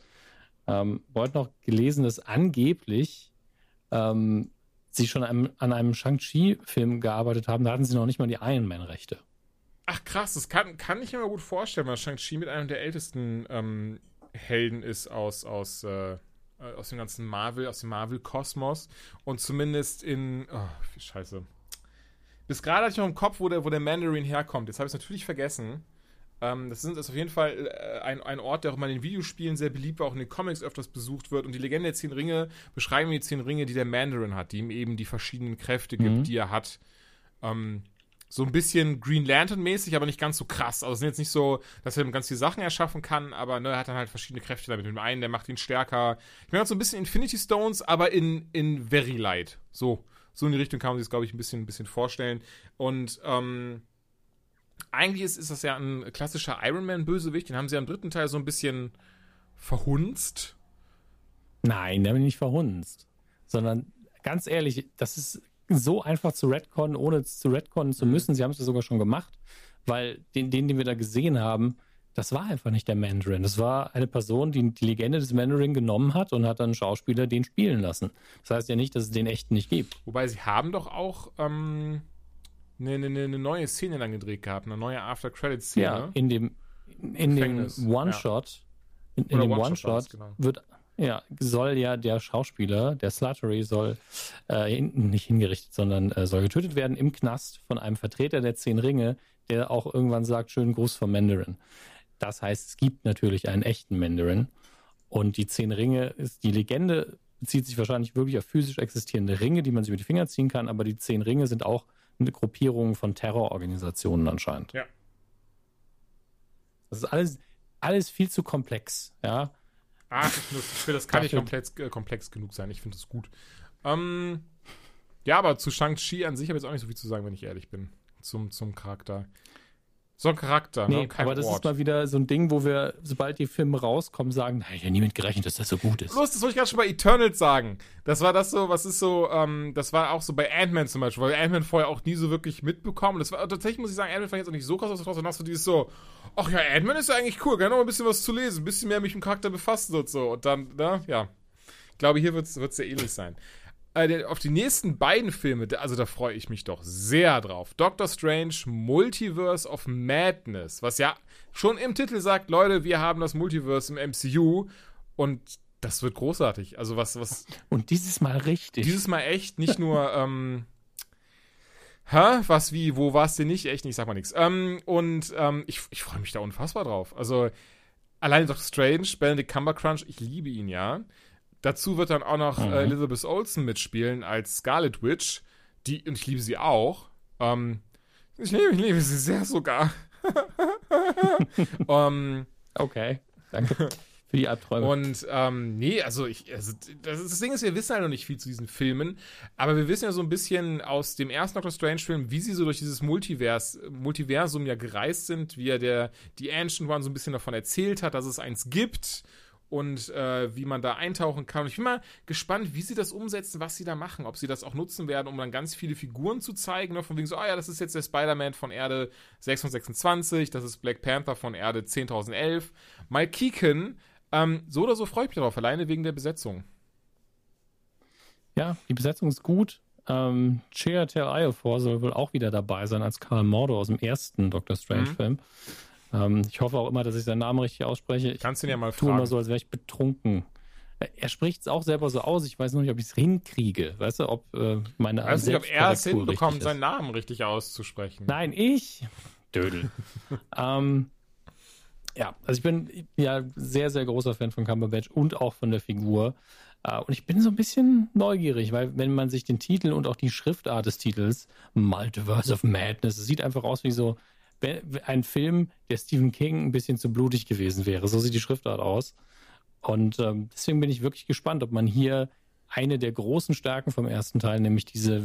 Ähm, heute noch gelesen, dass angeblich ähm, sie schon an einem Shang-Chi-Film gearbeitet haben. Da hatten sie noch nicht mal die Iron Man-Rechte. ach krass, das kann, kann ich mir mal gut vorstellen, weil Shang-Chi mit einem der ältesten ähm, Helden ist aus, aus, äh, aus dem ganzen Marvel, aus dem Marvel-Kosmos. Und zumindest in. Oh, wie scheiße. Bis gerade hatte ich noch im Kopf, wo der, wo der Mandarin herkommt. Jetzt habe ich es natürlich vergessen. Ähm, das ist auf jeden Fall äh, ein, ein Ort, der auch mal in den Videospielen sehr beliebt war, auch in den Comics öfters besucht wird. Und die Legende der Zehn Ringe beschreiben die Zehn Ringe, die der Mandarin hat, die ihm eben die verschiedenen Kräfte gibt, Mhm. die er hat. Ähm, so ein bisschen Green Lantern-mäßig, aber nicht ganz so krass. Also es sind jetzt nicht so, dass er ganz viele Sachen erschaffen kann, aber ne, er hat dann halt verschiedene Kräfte damit. Mit dem einen, der macht ihn stärker. Ich meine, so ein bisschen Infinity Stones, aber in, in Very Light. So. So in die Richtung kann man sich das, glaube ich, ein bisschen, ein bisschen vorstellen. Und ähm, eigentlich ist, ist das ja ein klassischer Iron Man-Bösewicht. Den haben sie ja im dritten Teil so ein bisschen verhunzt. Nein, der haben ihn nicht verhunzt. Sondern ganz ehrlich, das ist so einfach zu retconnen, ohne es zu retconnen zu Mhm. müssen. Sie haben es ja sogar schon gemacht, weil den, den, den wir da gesehen haben, das war einfach nicht der Mandarin. Das war eine Person, die die Legende des Mandarin genommen hat und hat dann einen Schauspieler den spielen lassen. Das heißt ja nicht, dass es den echten nicht gibt. Wobei sie haben doch auch ähm, eine, eine, eine neue Szene dann gedreht gehabt, eine neue After-Credit-Szene. Ja, in dem, in dem One-Shot, in, in Oder dem One-Shot genau. wird, ja, soll ja der Schauspieler, der Slattery, soll äh, hin, nicht hingerichtet, sondern äh, soll getötet werden im Knast von einem Vertreter der Zehn Ringe, der auch irgendwann sagt, schönen Gruß vom Mandarin. Das heißt, es gibt natürlich einen echten Mandarin. Und die Zehn Ringe ist, die Legende bezieht sich wahrscheinlich wirklich auf physisch existierende Ringe, die man sich über die Finger ziehen kann, aber die Zehn Ringe sind auch eine Gruppierung von Terrororganisationen anscheinend. Ja. Das ist alles, alles viel zu komplex, ja. Ach, ich ich finde, das kann nicht komplex, äh, komplex genug sein. Ich finde das gut. Ähm, ja, aber zu Shang-Chi an sich habe ich jetzt auch nicht so viel zu sagen, wenn ich ehrlich bin. Zum, zum Charakter. So ein Charakter, ne? Nee, und kein aber das Ort. ist mal wieder so ein Ding, wo wir, sobald die Filme rauskommen, sagen, da hätte ja nie mit gerechnet, dass das so gut ist. Los, das wollte ich gerade schon bei Eternals sagen. Das war das so, was ist so, ähm, das war auch so bei Ant-Man zum Beispiel, weil Ant-Man vorher auch nie so wirklich mitbekommen. Das war tatsächlich, muss ich sagen, Ant-Man fand ich jetzt auch nicht so krass, was dann hast du dieses so, ach ja, Ant-Man ist ja eigentlich cool, kann noch mal ein bisschen was zu lesen, ein bisschen mehr mich mit dem Charakter befassen und so. Und dann, ne, ja. Ich glaube, hier wird es sehr ähnlich sein. Äh, auf die nächsten beiden Filme, also da freue ich mich doch sehr drauf. Doctor Strange Multiverse of Madness, was ja schon im Titel sagt, Leute, wir haben das Multiverse im MCU und das wird großartig. Also was, was. Und dieses Mal richtig. Dieses Mal echt, nicht nur, ähm, Hä? Was, wie, wo war es denn nicht? Echt nicht, sag mal nichts. Ähm, und ähm, ich, ich freue mich da unfassbar drauf. Also, alleine doch Strange, Benedict Cumbercrunch, ich liebe ihn ja. Dazu wird dann auch noch mhm. äh, Elizabeth Olsen mitspielen als Scarlet Witch. Die, und ich liebe sie auch. Ähm, ich liebe, ich liebe sie sehr sogar. um, ähm, okay, danke für die Albträume. Und ähm, nee, also ich, also das, das, Ding ist, wir wissen halt noch nicht viel zu diesen Filmen, aber wir wissen ja so ein bisschen aus dem ersten Doctor Strange-Film, wie sie so durch dieses Multivers, Multiversum ja gereist sind, wie ja der, die Ancient One so ein bisschen davon erzählt hat, dass es eins gibt und äh, wie man da eintauchen kann. Und ich bin mal gespannt, wie sie das umsetzen, was sie da machen. Ob sie das auch nutzen werden, um dann ganz viele Figuren zu zeigen. Ne? Von wegen so, ah ja, das ist jetzt der Spider-Man von Erde 626, das ist Black Panther von Erde 10.011. Mike Keegan, ähm, so oder so freue ich mich darauf, alleine wegen der Besetzung. Ja, die Besetzung ist gut. Ähm, Chiatel Iofor soll wohl auch wieder dabei sein als Karl Mordo aus dem ersten Doctor Strange-Film. Mhm. Ähm, ich hoffe auch immer, dass ich seinen Namen richtig ausspreche. Ich Kannst du ihn ja mal fragen. tue immer so, als wäre ich betrunken. Er spricht es auch selber so aus. Ich weiß noch nicht, ob ich es hinkriege. Weißt du, ob äh, meine Ich weiß nicht, ob er es hinbekommt, seinen Namen richtig auszusprechen. Nein, ich. Dödel. ähm, ja, also ich bin ja sehr, sehr großer Fan von Cumberbatch und auch von der Figur. Uh, und ich bin so ein bisschen neugierig, weil wenn man sich den Titel und auch die Schriftart des Titels, Multiverse of Madness, es sieht einfach aus wie so ein Film, der Stephen King ein bisschen zu blutig gewesen wäre. So sieht die Schriftart aus. Und ähm, deswegen bin ich wirklich gespannt, ob man hier eine der großen Stärken vom ersten Teil, nämlich diese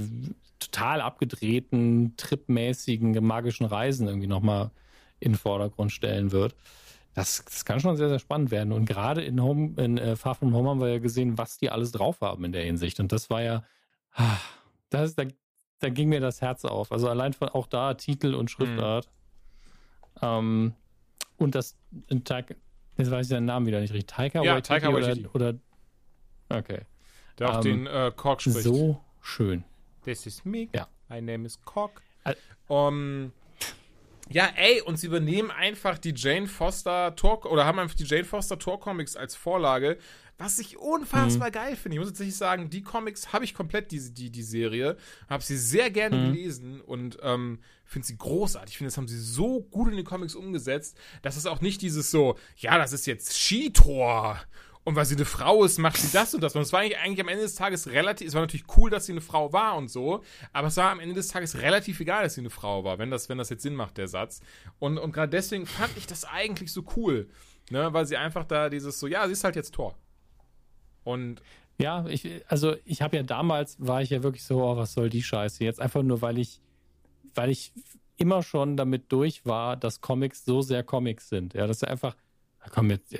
total abgedrehten, tripmäßigen, magischen Reisen irgendwie nochmal in den Vordergrund stellen wird. Das, das kann schon sehr, sehr spannend werden. Und gerade in, Home, in äh, Far From Home haben wir ja gesehen, was die alles drauf haben in der Hinsicht. Und das war ja, ah, das, da, da ging mir das Herz auf. Also allein von auch da Titel und Schriftart. Mhm. Ähm, und das, Taika, jetzt weiß ich seinen Namen wieder nicht richtig. Taika ja, Taika Waititi. Oder, oder, okay. Der auch um, den äh, Kork spricht. So schön. This is me. Ja. My name is Kork. Um, ja, ey, und sie übernehmen einfach die Jane Foster Tor oder haben einfach die Jane Foster Tor Comics als Vorlage, was ich unfassbar mhm. geil finde. Ich muss tatsächlich sagen, die Comics habe ich komplett, die, die, die Serie, habe sie sehr gerne mhm. gelesen und ähm, finde sie großartig. Ich finde, das haben sie so gut in die Comics umgesetzt, dass es auch nicht dieses so, ja, das ist jetzt Skitor und weil sie eine Frau ist, macht sie das und das. Und es war eigentlich, eigentlich am Ende des Tages relativ, es war natürlich cool, dass sie eine Frau war und so, aber es war am Ende des Tages relativ egal, dass sie eine Frau war, wenn das, wenn das jetzt Sinn macht, der Satz. Und, und gerade deswegen fand ich das eigentlich so cool, ne, weil sie einfach da dieses so, ja, sie ist halt jetzt Tor. Und ja, ich, also ich habe ja damals, war ich ja wirklich so, oh, was soll die Scheiße jetzt? Einfach nur, weil ich, weil ich immer schon damit durch war, dass Comics so sehr Comics sind. Ja, dass sie einfach, komm, jetzt,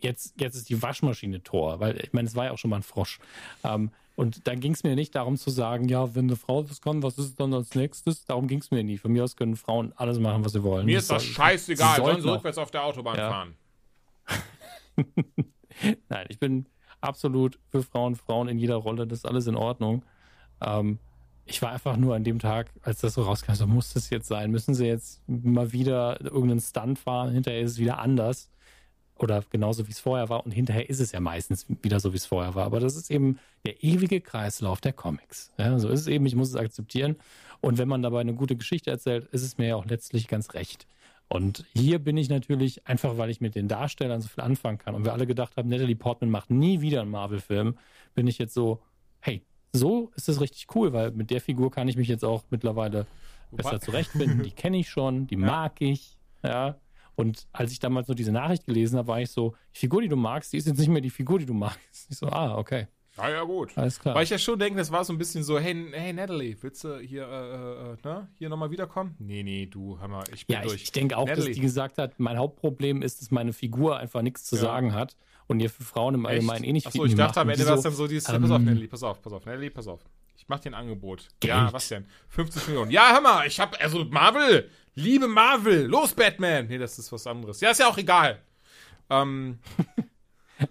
jetzt, jetzt ist die Waschmaschine Tor, weil ich meine, es war ja auch schon mal ein Frosch. Ähm, und da ging es mir nicht darum zu sagen, ja, wenn eine Frau das kann, was ist dann als nächstes? Darum ging es mir nie. Von mir aus können Frauen alles machen, was sie wollen. Mir ist das scheißegal, sollen sie rückwärts auf der Autobahn ja. fahren. Nein, ich bin absolut für Frauen, Frauen in jeder Rolle, das ist alles in Ordnung. Ähm, ich war einfach nur an dem Tag, als das so rauskam, so muss das jetzt sein. Müssen sie jetzt mal wieder irgendeinen Stunt fahren, hinterher ist es wieder anders. Oder genauso wie es vorher war. Und hinterher ist es ja meistens wieder so, wie es vorher war. Aber das ist eben der ewige Kreislauf der Comics. Ja, so ist es eben, ich muss es akzeptieren. Und wenn man dabei eine gute Geschichte erzählt, ist es mir ja auch letztlich ganz recht. Und hier bin ich natürlich, einfach weil ich mit den Darstellern so viel anfangen kann und wir alle gedacht haben, Natalie Portman macht nie wieder einen Marvel-Film, bin ich jetzt so, hey, so ist das richtig cool, weil mit der Figur kann ich mich jetzt auch mittlerweile besser zurechtfinden. Die kenne ich schon, die ja. mag ich, ja. Und als ich damals nur diese Nachricht gelesen habe, war ich so, die Figur, die du magst, die ist jetzt nicht mehr die Figur, die du magst. Ich so, ah, okay. Ja, ja, gut. Alles klar. Weil ich ja schon denke, das war so ein bisschen so, hey, hey Natalie, willst du hier, äh, äh, ne, hier nochmal wiederkommen? Nee, nee, du, hör mal, ich bin ja, durch. Ich, ich denke auch, Natalie. dass die gesagt hat, mein Hauptproblem ist, dass meine Figur einfach nichts zu ja. sagen hat und ihr für Frauen im Allgemeinen eh nicht Achso, ich dachte am Ende war es dann so dieses, ähm, pass auf, Natalie, pass auf, pass auf, Natalie, pass auf. Ich mach dir ein Angebot. Geld. Ja, was denn? 50 Millionen. Ja, hör mal, ich hab, also Marvel, liebe Marvel, los Batman. Nee, das ist was anderes. Ja, ist ja auch egal. Ähm,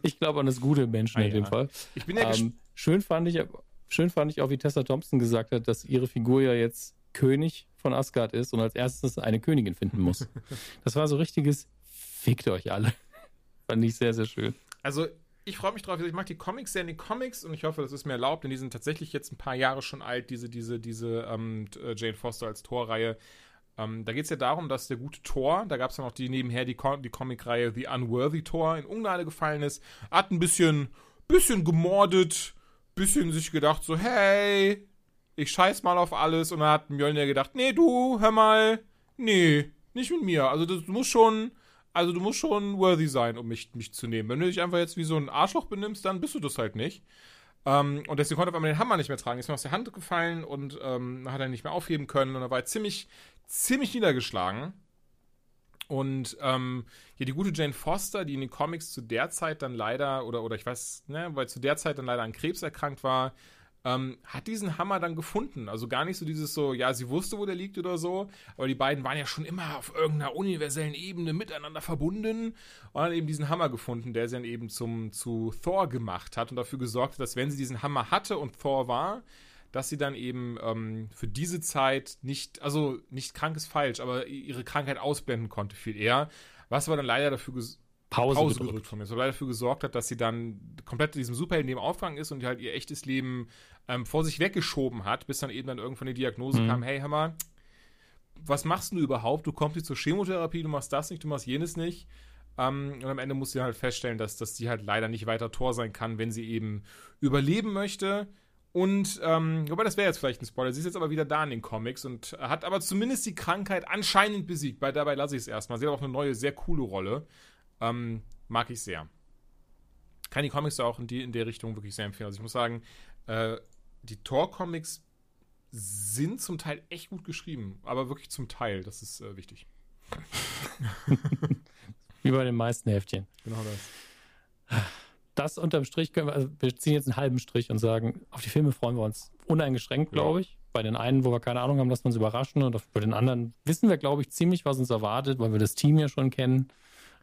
ich glaube an das gute Menschen ah, in dem Fall. Ich bin ja ähm, Schön fand ich, schön fand ich auch, wie Tessa Thompson gesagt hat, dass ihre Figur ja jetzt König von Asgard ist und als erstes eine Königin finden muss. das war so richtiges Fickt euch alle. fand ich sehr, sehr schön. Also, ich freue mich drauf. Ich mag die Comics sehr in den Comics und ich hoffe, das ist mir erlaubt, denn die sind tatsächlich jetzt ein paar Jahre schon alt, diese, diese, diese ähm, äh, Jane Foster als Torreihe. Ähm, da geht es ja darum, dass der gute Thor, da gab es ja noch die nebenher die, die Comicreihe The Unworthy Thor, in Ungnade gefallen ist, hat ein bisschen, bisschen gemordet, bisschen sich gedacht, so, hey, ich scheiß mal auf alles. Und dann hat Mjölnir gedacht, nee, du, hör mal, nee, nicht mit mir. Also du musst schon, also du musst schon worthy sein, um mich, mich zu nehmen. Wenn du dich einfach jetzt wie so ein Arschloch benimmst, dann bist du das halt nicht. Ähm, und deswegen konnte er auf einmal den Hammer nicht mehr tragen. Ist mir aus der Hand gefallen und ähm, hat er nicht mehr aufheben können. Und er war ziemlich, ziemlich niedergeschlagen. Und ähm, hier die gute Jane Foster, die in den Comics zu der Zeit dann leider, oder, oder ich weiß, ne, weil zu der Zeit dann leider an Krebs erkrankt war, ähm, hat diesen Hammer dann gefunden. Also gar nicht so dieses so, ja, sie wusste, wo der liegt oder so, aber die beiden waren ja schon immer auf irgendeiner universellen Ebene miteinander verbunden und haben eben diesen Hammer gefunden, der sie dann eben zum, zu Thor gemacht hat und dafür gesorgt hat, dass wenn sie diesen Hammer hatte und Thor war, dass sie dann eben ähm, für diese Zeit nicht, also nicht krank ist falsch, aber ihre Krankheit ausblenden konnte viel eher. Was aber dann leider dafür Pause, Pause gedrückt. gedrückt von mir, was leider dafür gesorgt hat, dass sie dann komplett in diesem Superhelden Aufgang ist und halt ihr echtes Leben ähm, vor sich weggeschoben hat, bis dann eben dann irgendwann die Diagnose mhm. kam, hey Hammer, was machst du überhaupt? Du kommst hier zur Chemotherapie, du machst das nicht, du machst jenes nicht. Ähm, und am Ende muss sie halt feststellen, dass, dass sie halt leider nicht weiter Tor sein kann, wenn sie eben überleben möchte. Und, ähm, wobei das wäre jetzt vielleicht ein Spoiler. Sie ist jetzt aber wieder da in den Comics und hat aber zumindest die Krankheit anscheinend besiegt. Bei, dabei lasse ich es erstmal. Sie hat auch eine neue, sehr coole Rolle. Ähm, mag ich sehr. Kann die Comics auch in, die, in der Richtung wirklich sehr empfehlen. Also ich muss sagen, äh, die Tor-Comics sind zum Teil echt gut geschrieben, aber wirklich zum Teil. Das ist äh, wichtig. Wie bei den meisten Heftchen. Genau das das unterm Strich können wir, also wir ziehen jetzt einen halben Strich und sagen, auf die Filme freuen wir uns uneingeschränkt, glaube ich. Bei den einen, wo wir keine Ahnung haben, lassen wir uns überraschen. Und bei den anderen wissen wir, glaube ich, ziemlich, was uns erwartet, weil wir das Team ja schon kennen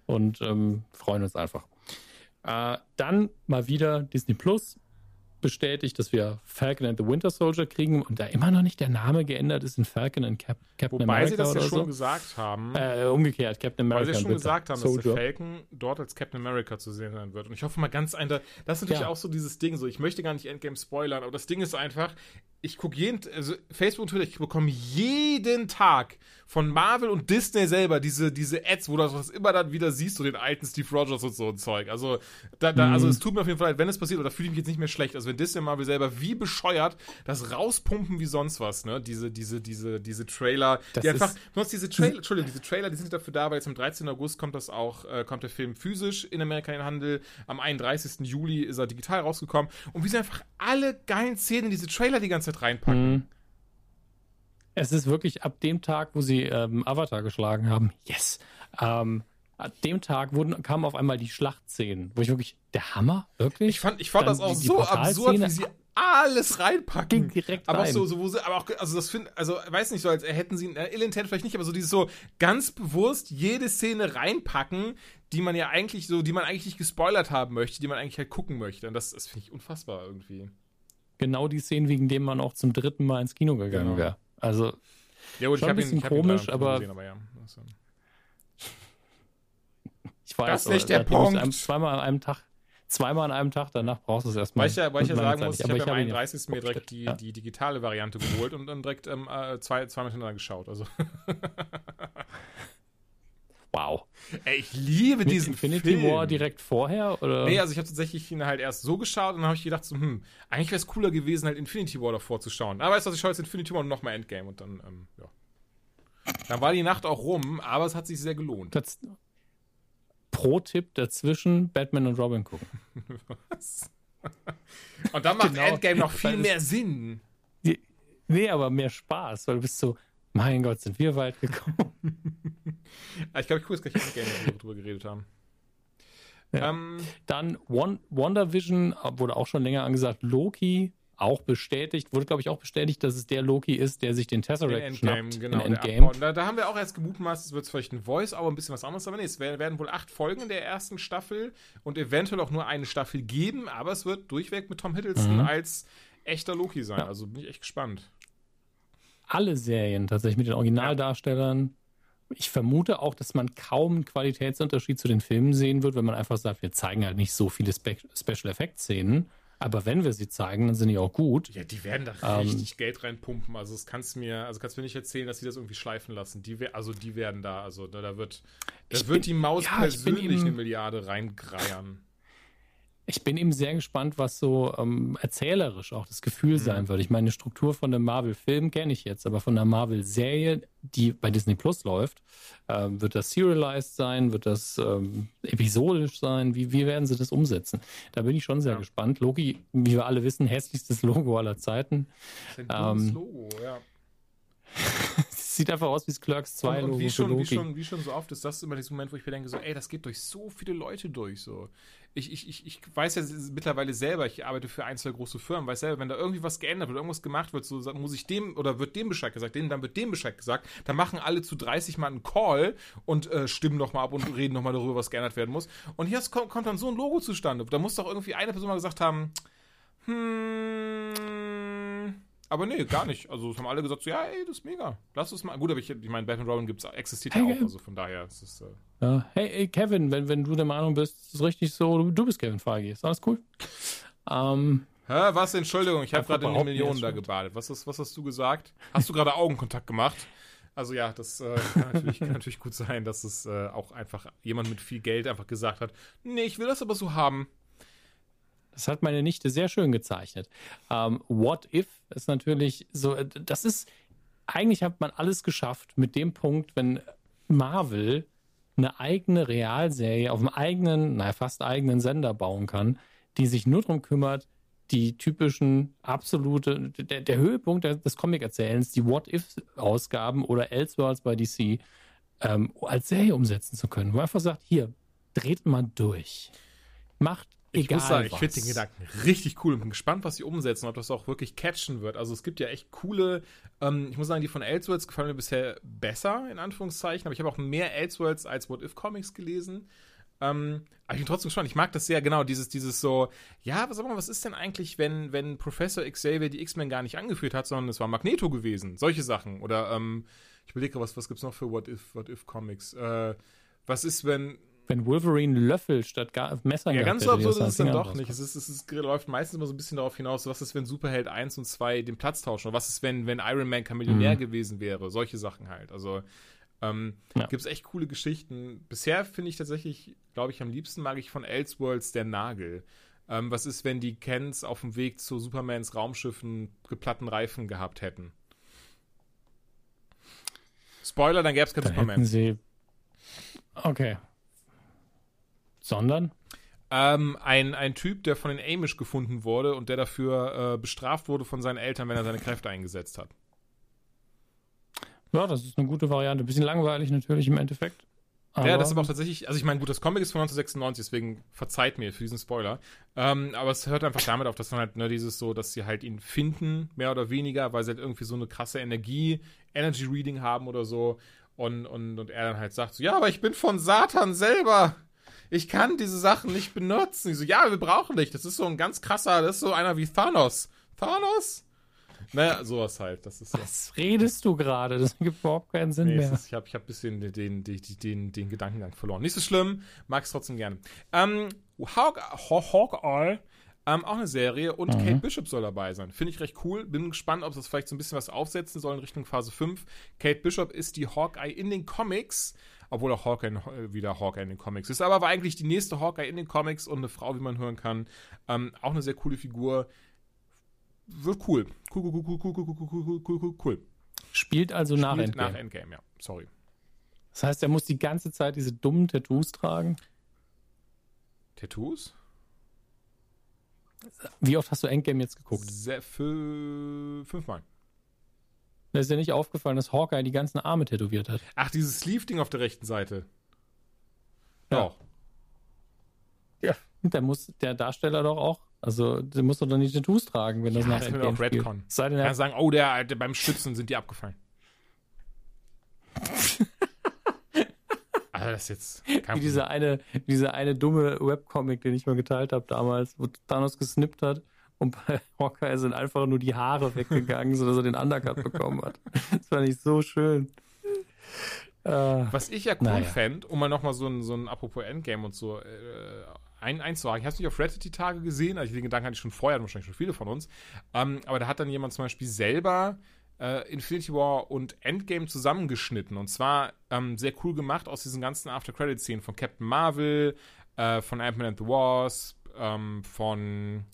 und ähm, freuen uns einfach. Äh, dann mal wieder Disney Plus bestätigt, dass wir Falcon and the Winter Soldier kriegen und da immer noch nicht der Name geändert ist in Falcon and Cap Captain Wobei America. Wobei sie das ja schon so. gesagt haben. Äh, umgekehrt, Captain America. Weil sie schon gesagt haben, Soldier. dass der Falcon dort als Captain America zu sehen sein wird. Und ich hoffe mal ganz einfach, das ist natürlich ja. auch so dieses Ding, so ich möchte gar nicht Endgame spoilern, aber das Ding ist einfach, ich gucke jeden, also Facebook und Twitter, ich bekomme jeden Tag von Marvel und Disney selber diese, diese Ads, wo du das immer dann wieder siehst, so den alten Steve Rogers und so ein Zeug. Also, da, da, mhm. also es tut mir auf jeden Fall leid, wenn es passiert, oder fühle ich mich jetzt nicht mehr schlecht. Also wenn Disney und Marvel selber wie bescheuert das rauspumpen wie sonst was, ne? Diese, diese, diese, diese Trailer, das die einfach, hast diese Trailer, Entschuldigung, diese Trailer, die sind dafür da, weil jetzt am 13. August kommt das auch, äh, kommt der Film physisch in Amerika in den Handel. Am 31. Juli ist er digital rausgekommen. Und wie sie einfach alle geilen Szenen in diese Trailer die ganze Zeit reinpacken. Mhm. Es ist wirklich ab dem Tag, wo sie ähm, Avatar geschlagen haben, yes. Ähm, ab dem Tag wurden, kamen auf einmal die Schlachtszenen, wo ich wirklich, der Hammer, wirklich? Ich fand, ich fand das auch die, die so absurd, wie sie alles reinpacken. Ging direkt aber rein. auch so, so, wo sie, aber auch, also das finde, also weiß nicht so, als hätten sie, äh, ill intent vielleicht nicht, aber so dieses so ganz bewusst jede Szene reinpacken, die man ja eigentlich so, die man eigentlich nicht gespoilert haben möchte, die man eigentlich halt gucken möchte. Und das, das finde ich unfassbar irgendwie. Genau die Szenen, wegen denen man auch zum dritten Mal ins Kino gegangen genau. wäre. Also ja, gut, schon ich ein bisschen ihn, komisch, aber, gesehen, aber ja. also. ich weiß, das ist nicht der Punkt. Einem, zweimal an einem Tag, zweimal an einem Tag, danach brauchst du es erstmal. Weil ich ja, weil ich ja sagen muss, ich habe am 31. mir direkt die, ja. die digitale Variante geholt und dann direkt ähm, äh, zwei, zweimal hintereinander geschaut. Also. Wow. Ey, ich liebe Mit diesen Infinity Film. War direkt vorher? Oder? Nee, also ich habe tatsächlich ihn halt erst so geschaut und dann habe ich gedacht, so, hm, eigentlich wäre es cooler gewesen, halt Infinity War davor zu schauen. Aber weißt du, ich schaue jetzt Infinity War und nochmal Endgame und dann, ähm, ja. Dann war die Nacht auch rum, aber es hat sich sehr gelohnt. Das Pro-Tipp dazwischen Batman und Robin gucken. Was? Und dann macht genau. Endgame noch viel mehr Sinn. Nee, aber mehr Spaß, weil du bist so, mein Gott, sind wir weit gekommen. ich glaube, ich gucke jetzt gleich Endgame, wenn wir darüber geredet haben. Ja. Ähm, Dann One, WandaVision wurde auch schon länger angesagt. Loki auch bestätigt, wurde glaube ich auch bestätigt, dass es der Loki ist, der sich den Tesseract in Endgame, schnappt. Genau, in Endgame. Da, da, haben wir auch erst gemutmaßt, es wird vielleicht ein Voice, aber ein bisschen was anderes. Aber nee, es werden wohl acht Folgen der ersten Staffel und eventuell auch nur eine Staffel geben, aber es wird durchweg mit Tom Hiddleston mhm. als echter Loki sein. Ja. Also bin ich echt gespannt. Alle Serien tatsächlich mit den Originaldarstellern. Ich vermute auch, dass man kaum einen Qualitätsunterschied zu den Filmen sehen wird, wenn man einfach sagt, wir zeigen halt nicht so viele Spe Special Effects Szenen. Aber wenn wir sie zeigen, dann sind die auch gut. Ja, die werden da ähm, richtig Geld reinpumpen. Also das kannst mir, also kannst mir nicht erzählen, dass sie das irgendwie schleifen lassen. Die, also die werden da, also da, da wird, da wird bin, die Maus ja, persönlich eine Milliarde reingreiern ich bin eben sehr gespannt, was so ähm, erzählerisch auch das Gefühl mhm. sein wird. Ich meine, die Struktur von einem Marvel-Film kenne ich jetzt, aber von einer Marvel-Serie, die bei Disney Plus läuft, ähm, wird das serialized sein? Wird das ähm, episodisch sein? Wie, wie werden sie das umsetzen? Da bin ich schon sehr ja. gespannt. Loki, wie wir alle wissen, hässlichstes Logo aller Zeiten. Das ist ein ähm, Logo, ja. sieht einfach aus wie das Clerks 2 und, und wie, schon, wie, schon, wie schon so oft ist das immer dieser Moment, wo ich mir denke, so, ey, das geht durch so viele Leute durch. So. Ich, ich, ich, ich weiß ja mittlerweile selber, ich arbeite für ein, zwei große Firmen, weiß selber, wenn da irgendwie was geändert wird, irgendwas gemacht wird, so muss ich dem oder wird dem Bescheid gesagt, denen, dann wird dem Bescheid gesagt, dann machen alle zu 30 Mal einen Call und äh, stimmen nochmal ab und reden nochmal darüber, was geändert werden muss. Und hier kommt, kommt dann so ein Logo zustande. Da muss doch irgendwie eine Person mal gesagt haben, hm, aber nee, gar nicht. Also es haben alle gesagt, so, ja, ey, das ist mega. Lass es mal. Gut, aber ich, ich meine, Batman Robin gibt's, existiert ja auch. Also von daher ist es. Äh ja. Hey, hey, Kevin, wenn, wenn du der Meinung bist, ist es richtig so, du bist Kevin Feige. Ist alles cool? Ähm, Hä, was? Entschuldigung, ich habe gerade in die Millionen da gebadet. Was, ist, was hast du gesagt? Hast du gerade Augenkontakt gemacht? Also ja, das äh, kann, natürlich, kann, natürlich, gut sein, dass es äh, auch einfach jemand mit viel Geld einfach gesagt hat, nee, ich will das aber so haben. Das hat meine Nichte sehr schön gezeichnet. Ähm, What If ist natürlich so, äh, das ist, eigentlich hat man alles geschafft mit dem Punkt, wenn Marvel eine eigene Realserie auf einem eigenen, naja, fast eigenen Sender bauen kann, die sich nur darum kümmert, die typischen absolute, der, der Höhepunkt des Comic-Erzählens, die What-If-Ausgaben oder Elseworlds bei DC ähm, als Serie umsetzen zu können. Wo man einfach sagt, hier, dreht mal durch. Macht ich Egal muss sagen, ich finde den Gedanken richtig cool und bin gespannt, was sie umsetzen, ob das auch wirklich catchen wird. Also es gibt ja echt coole, ähm, ich muss sagen, die von Elseworlds gefallen mir bisher besser, in Anführungszeichen, aber ich habe auch mehr Elseworlds als What If Comics gelesen. Ähm, aber ich bin trotzdem gespannt. Ich mag das sehr genau, dieses, dieses so, ja, was, mal, was ist denn eigentlich, wenn, wenn Professor Xavier die X-Men gar nicht angeführt hat, sondern es war Magneto gewesen? Solche Sachen. Oder, ähm, ich überlege, was, was es noch für What If, What If Comics? Äh, was ist, wenn wenn Wolverine Löffel statt Messer Ja, ganz so absurd ist es dann doch nicht. Es, ist, es ist, läuft meistens immer so ein bisschen darauf hinaus, was ist, wenn Superheld 1 und 2 den Platz tauschen? Oder was ist, wenn, wenn Iron Man kein Millionär mhm. gewesen wäre? Solche Sachen halt. Also ähm, ja. gibt es echt coole Geschichten. Bisher finde ich tatsächlich, glaube ich, am liebsten mag ich von Elseworlds der Nagel. Ähm, was ist, wenn die Kens auf dem Weg zu Supermans Raumschiffen geplatten Reifen gehabt hätten? Spoiler, dann gäbe es kein dann Superman. Okay, sondern? Ähm, ein, ein Typ, der von den Amish gefunden wurde und der dafür äh, bestraft wurde von seinen Eltern, wenn er seine Kräfte eingesetzt hat. Ja, das ist eine gute Variante. Ein bisschen langweilig natürlich im Endeffekt. Ja, das ist aber auch tatsächlich, also ich meine, gut, das Comic ist von 1996, deswegen verzeiht mir für diesen Spoiler. Ähm, aber es hört einfach damit auf, dass dann halt ne, dieses so, dass sie halt ihn finden, mehr oder weniger, weil sie halt irgendwie so eine krasse Energie, Energy Reading haben oder so. Und, und, und er dann halt sagt so, ja, aber ich bin von Satan selber ich kann diese Sachen nicht benutzen. Ich so, ja, wir brauchen dich. Das ist so ein ganz krasser, das ist so einer wie Thanos. Thanos? Naja, sowas halt. Das ist Was so. redest du gerade? Das gibt überhaupt keinen Sinn nee, mehr. Ist, ich habe ich hab ein bisschen den, den, den, den, Gedankengang verloren. Nicht so schlimm, mag es trotzdem gerne. Ähm, Hawkeye, ähm, auch eine Serie und mhm. Kate Bishop soll dabei sein. Finde ich recht cool. Bin gespannt, ob das vielleicht so ein bisschen was aufsetzen soll in Richtung Phase 5. Kate Bishop ist die Hawkeye in den Comics obwohl auch Hawkeye äh, wieder Hawkeye in den Comics ist. Aber war eigentlich die nächste Hawkeye in den Comics und eine Frau, wie man hören kann. Ähm, auch eine sehr coole Figur. Wird cool. Cool, cool, cool, cool, cool, cool, cool, cool, cool, cool. Spielt also Spielt nach Endgame. Nach Endgame, ja. Sorry. Das heißt, er muss die ganze Zeit diese dummen Tattoos tragen? Tattoos? Wie oft hast du Endgame jetzt geguckt? Sehr, fünfmal. Da ist ja nicht aufgefallen, dass Hawkeye die ganzen Arme tätowiert hat. Ach, dieses Sleeve-Ding auf der rechten Seite. Ja. Auch. Ja. Da muss der Darsteller doch auch, also der muss doch dann die Tattoos tragen, wenn das ja, nach das auch Redcon. Sei denn, er sagen, oh, der, der beim Schützen sind die abgefallen. also das ist jetzt Wie dieser eine, dieser eine dumme Webcomic, den ich mal geteilt habe damals, wo Thanos gesnippt hat und bei Hawkeye sind einfach nur die Haare weggegangen, sodass er den Undercut bekommen hat. Das fand ich so schön. Äh, Was ich ja cool naja. fände, um mal nochmal so ein, so ein apropos Endgame und so äh, ein, einzuhaken. Ich habe es nicht auf Reddit die Tage gesehen, also den Gedanken hatte ich schon vorher, wahrscheinlich schon viele von uns. Ähm, aber da hat dann jemand zum Beispiel selber äh, Infinity War und Endgame zusammengeschnitten. Und zwar ähm, sehr cool gemacht aus diesen ganzen After-Credit-Szenen von Captain Marvel, äh, von Ant-Man and the Wasp, ähm, von.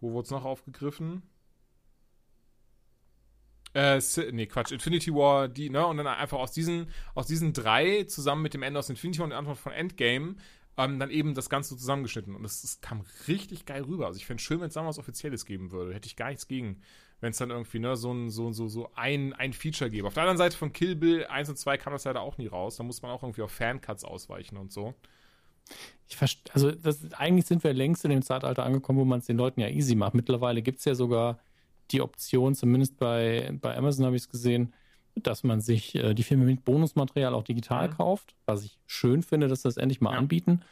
Wo wurde es noch aufgegriffen? Äh, nee, Quatsch, Infinity War, die, ne? Und dann einfach aus diesen, aus diesen drei zusammen mit dem Ende aus Infinity War und der Antwort von Endgame ähm, dann eben das Ganze zusammengeschnitten. Und das, kam richtig geil rüber. Also ich fände es schön, wenn es da was Offizielles geben würde. Hätte ich gar nichts gegen, wenn es dann irgendwie ne, so, so, so, so ein, ein Feature gäbe. Auf der anderen Seite von Kill Bill 1 und 2 kam das leider auch nie raus. Da muss man auch irgendwie auf Fancuts ausweichen und so. Ich verstehe, also das, eigentlich sind wir längst in dem Zeitalter angekommen, wo man es den Leuten ja easy macht. Mittlerweile gibt es ja sogar die Option, zumindest bei, bei Amazon habe ich es gesehen, dass man sich äh, die Filme mit Bonusmaterial auch digital mhm. kauft, was ich schön finde, dass das endlich mal ja. anbieten.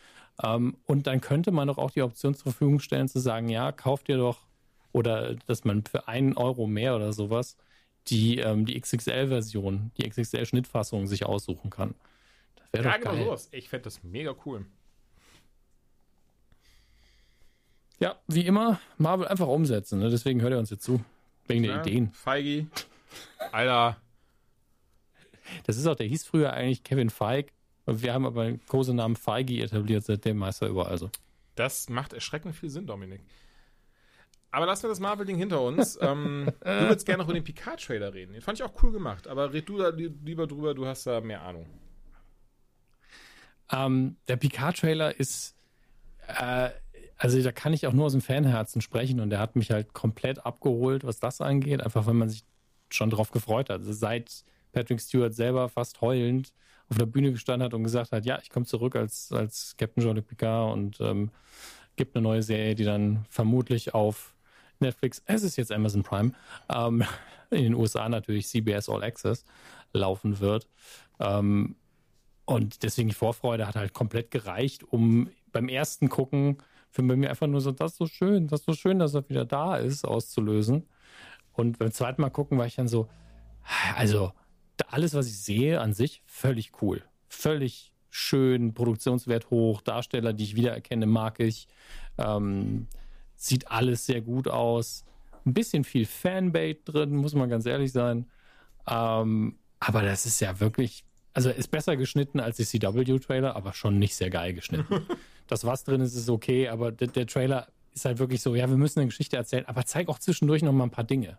Ähm, und dann könnte man doch auch die Option zur Verfügung stellen, zu sagen, ja, kauft ihr doch, oder dass man für einen Euro mehr oder sowas die, ähm, die XXL-Version, die XXL-Schnittfassung sich aussuchen kann. Das wäre doch genau sowas. Ich fände das mega cool. Ja, wie immer, Marvel einfach umsetzen. Ne? Deswegen hört ihr uns jetzt zu. Wegen der ja, Ideen. Feigi. Alter. Das ist auch, der hieß früher eigentlich Kevin Feig. Wir haben aber den Kosenamen Feige etabliert, seitdem Meister überall so. Das macht erschreckend viel Sinn, Dominik. Aber lassen wir das Marvel-Ding hinter uns. ähm, du würdest gerne noch über den Picard-Trailer reden. Den fand ich auch cool gemacht. Aber red du da lieber drüber, du hast da mehr Ahnung. Ähm, der Picard-Trailer ist äh, also da kann ich auch nur aus dem Fanherzen sprechen und der hat mich halt komplett abgeholt, was das angeht, einfach weil man sich schon drauf gefreut hat. Also seit Patrick Stewart selber fast heulend auf der Bühne gestanden hat und gesagt hat, ja, ich komme zurück als, als Captain Jean-Luc Picard und ähm, gibt eine neue Serie, die dann vermutlich auf Netflix, es ist jetzt Amazon Prime, ähm, in den USA natürlich CBS All Access laufen wird. Ähm, und deswegen die Vorfreude hat halt komplett gereicht, um beim ersten Gucken für mich einfach nur so, das ist so schön, das ist so schön, dass er wieder da ist, auszulösen. Und beim zweiten Mal gucken war ich dann so, also alles, was ich sehe an sich, völlig cool. Völlig schön, Produktionswert hoch, Darsteller, die ich wiedererkenne, mag ich. Ähm, sieht alles sehr gut aus. Ein bisschen viel Fanbait drin, muss man ganz ehrlich sein. Ähm, aber das ist ja wirklich, also ist besser geschnitten als die CW-Trailer, aber schon nicht sehr geil geschnitten. das, was drin ist, ist okay, aber der, der, Trailer ist halt wirklich so, ja, wir müssen eine Geschichte erzählen, aber zeig auch zwischendurch noch mal ein paar Dinge.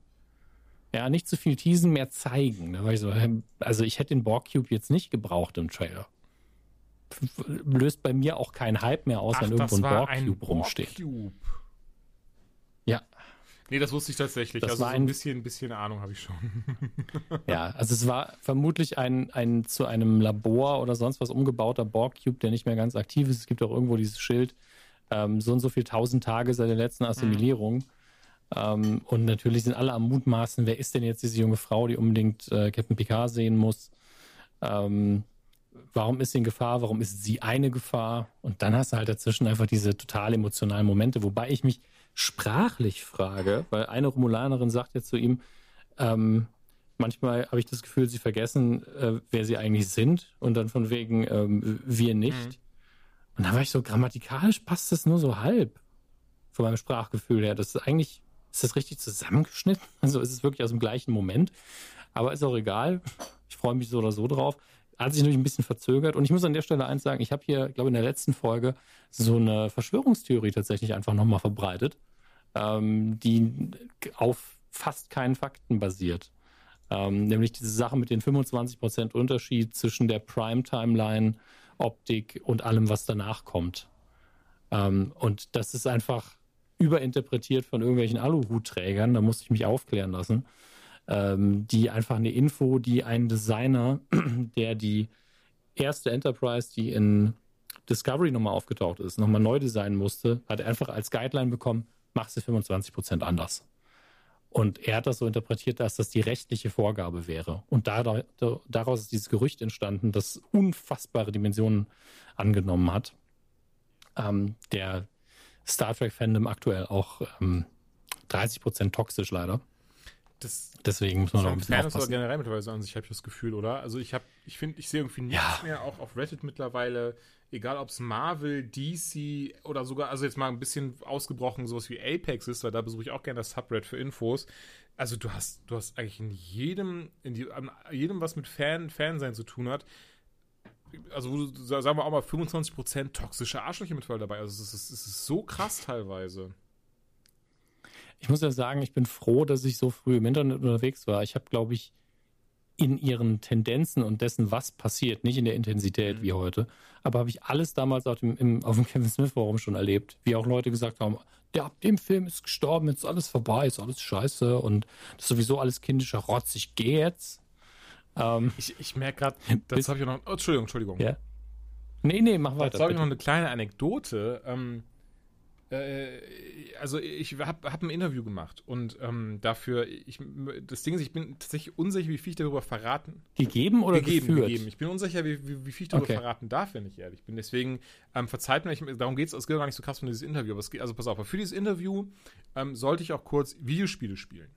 Ja, nicht zu viel teasen, mehr zeigen. Da war ich so, also ich hätte den Borg Cube jetzt nicht gebraucht im Trailer. Löst bei mir auch keinen Hype mehr aus, Ach, wenn irgendwo ein Borg Cube rumsteht. Ja. Nee, das wusste ich tatsächlich. Das also war so ein bisschen, bisschen Ahnung habe ich schon. ja, also es war vermutlich ein, ein zu einem Labor oder sonst was umgebauter Borg Cube, der nicht mehr ganz aktiv ist. Es gibt auch irgendwo dieses Schild, ähm, so und so viel tausend Tage seit der letzten Assimilierung. Mhm. Ähm, und natürlich sind alle am Mutmaßen, wer ist denn jetzt diese junge Frau, die unbedingt äh, Captain Picard sehen muss? Ähm, warum ist sie in Gefahr? Warum ist sie eine Gefahr? Und dann hast du halt dazwischen einfach diese total emotionalen Momente, wobei ich mich sprachlich frage, weil eine Romulanerin sagt ja zu ihm, ähm, manchmal habe ich das Gefühl, sie vergessen, äh, wer sie eigentlich sind und dann von wegen ähm, wir nicht. Mhm. Und da war ich so, grammatikalisch passt das nur so halb von meinem Sprachgefühl her. Das ist eigentlich, ist das richtig zusammengeschnitten? Also ist es wirklich aus dem gleichen Moment? Aber ist auch egal. Ich freue mich so oder so drauf. Hat sich natürlich ein bisschen verzögert. Und ich muss an der Stelle eins sagen, ich habe hier, glaube in der letzten Folge so eine Verschwörungstheorie tatsächlich einfach nochmal verbreitet ähm, die auf fast keinen Fakten basiert. Ähm, nämlich diese Sache mit den 25% Unterschied zwischen der Prime-Timeline, Optik und allem, was danach kommt. Ähm, und das ist einfach überinterpretiert von irgendwelchen Aluhutträgern, da musste ich mich aufklären lassen, ähm, die einfach eine Info, die ein Designer, der die erste Enterprise, die in Discovery nochmal aufgetaucht ist, nochmal neu designen musste, hat einfach als Guideline bekommen, machst du 25 Prozent anders. Und er hat das so interpretiert, dass das die rechtliche Vorgabe wäre. Und daraus ist dieses Gerücht entstanden, das unfassbare Dimensionen angenommen hat. Ähm, der Star Trek-Fandom aktuell auch ähm, 30 Prozent toxisch leider. Das, Deswegen muss man noch ein bisschen Fairness aufpassen. generell mittlerweile an sich, habe ich das Gefühl, oder? Also ich habe, ich finde, ich sehe irgendwie nichts Ja. mehr, auch auf Reddit mittlerweile, egal ob es Marvel, DC oder sogar, also jetzt mal ein bisschen ausgebrochen, sowas wie Apex ist, weil da besuche ich auch gerne das Subreddit für Infos. Also du hast, du hast eigentlich in jedem, in die, jedem, was mit Fan, Fansein zu tun hat, also sagen wir auch mal 25% toxische Arschlöcher mittlerweile dabei. Also es ist, es ist so krass teilweise. Ich muss ja sagen, ich bin froh, dass ich so früh im Internet unterwegs war. Ich habe, glaube ich, in ihren Tendenzen und dessen, was passiert, nicht in der Intensität Mhm. wie heute, aber habe ich alles damals auf dem, im, auf dem Kevin Smith Forum schon erlebt, wie auch Leute gesagt haben, der ab dem Film ist gestorben, jetzt ist alles vorbei, ist alles scheiße und das ist sowieso alles kindischer Rotz, ich gehe jetzt. Ähm, Ich, ich merke gerade, das habe ich noch. Oh, Entschuldigung, Entschuldigung. ja. Nee, nee, mach Jetzt weiter. habe ich noch eine kleine Anekdote. Ähm, äh, also ich habe hab ein Interview gemacht und ähm, dafür, ich, das Ding ist, ich bin tatsächlich unsicher, wie viel ich darüber verraten. Gegeben oder gegeben, geführt? gegeben. Ich bin unsicher, wie, wie, wie viel ich darüber Okay. verraten darf, wenn ich ehrlich bin. Deswegen ähm, verzeiht mir, ich, darum geht es, es geht gar nicht so krass um dieses Interview. Aber es also pass auf, für dieses Interview ähm, sollte ich auch kurz Videospiele spielen.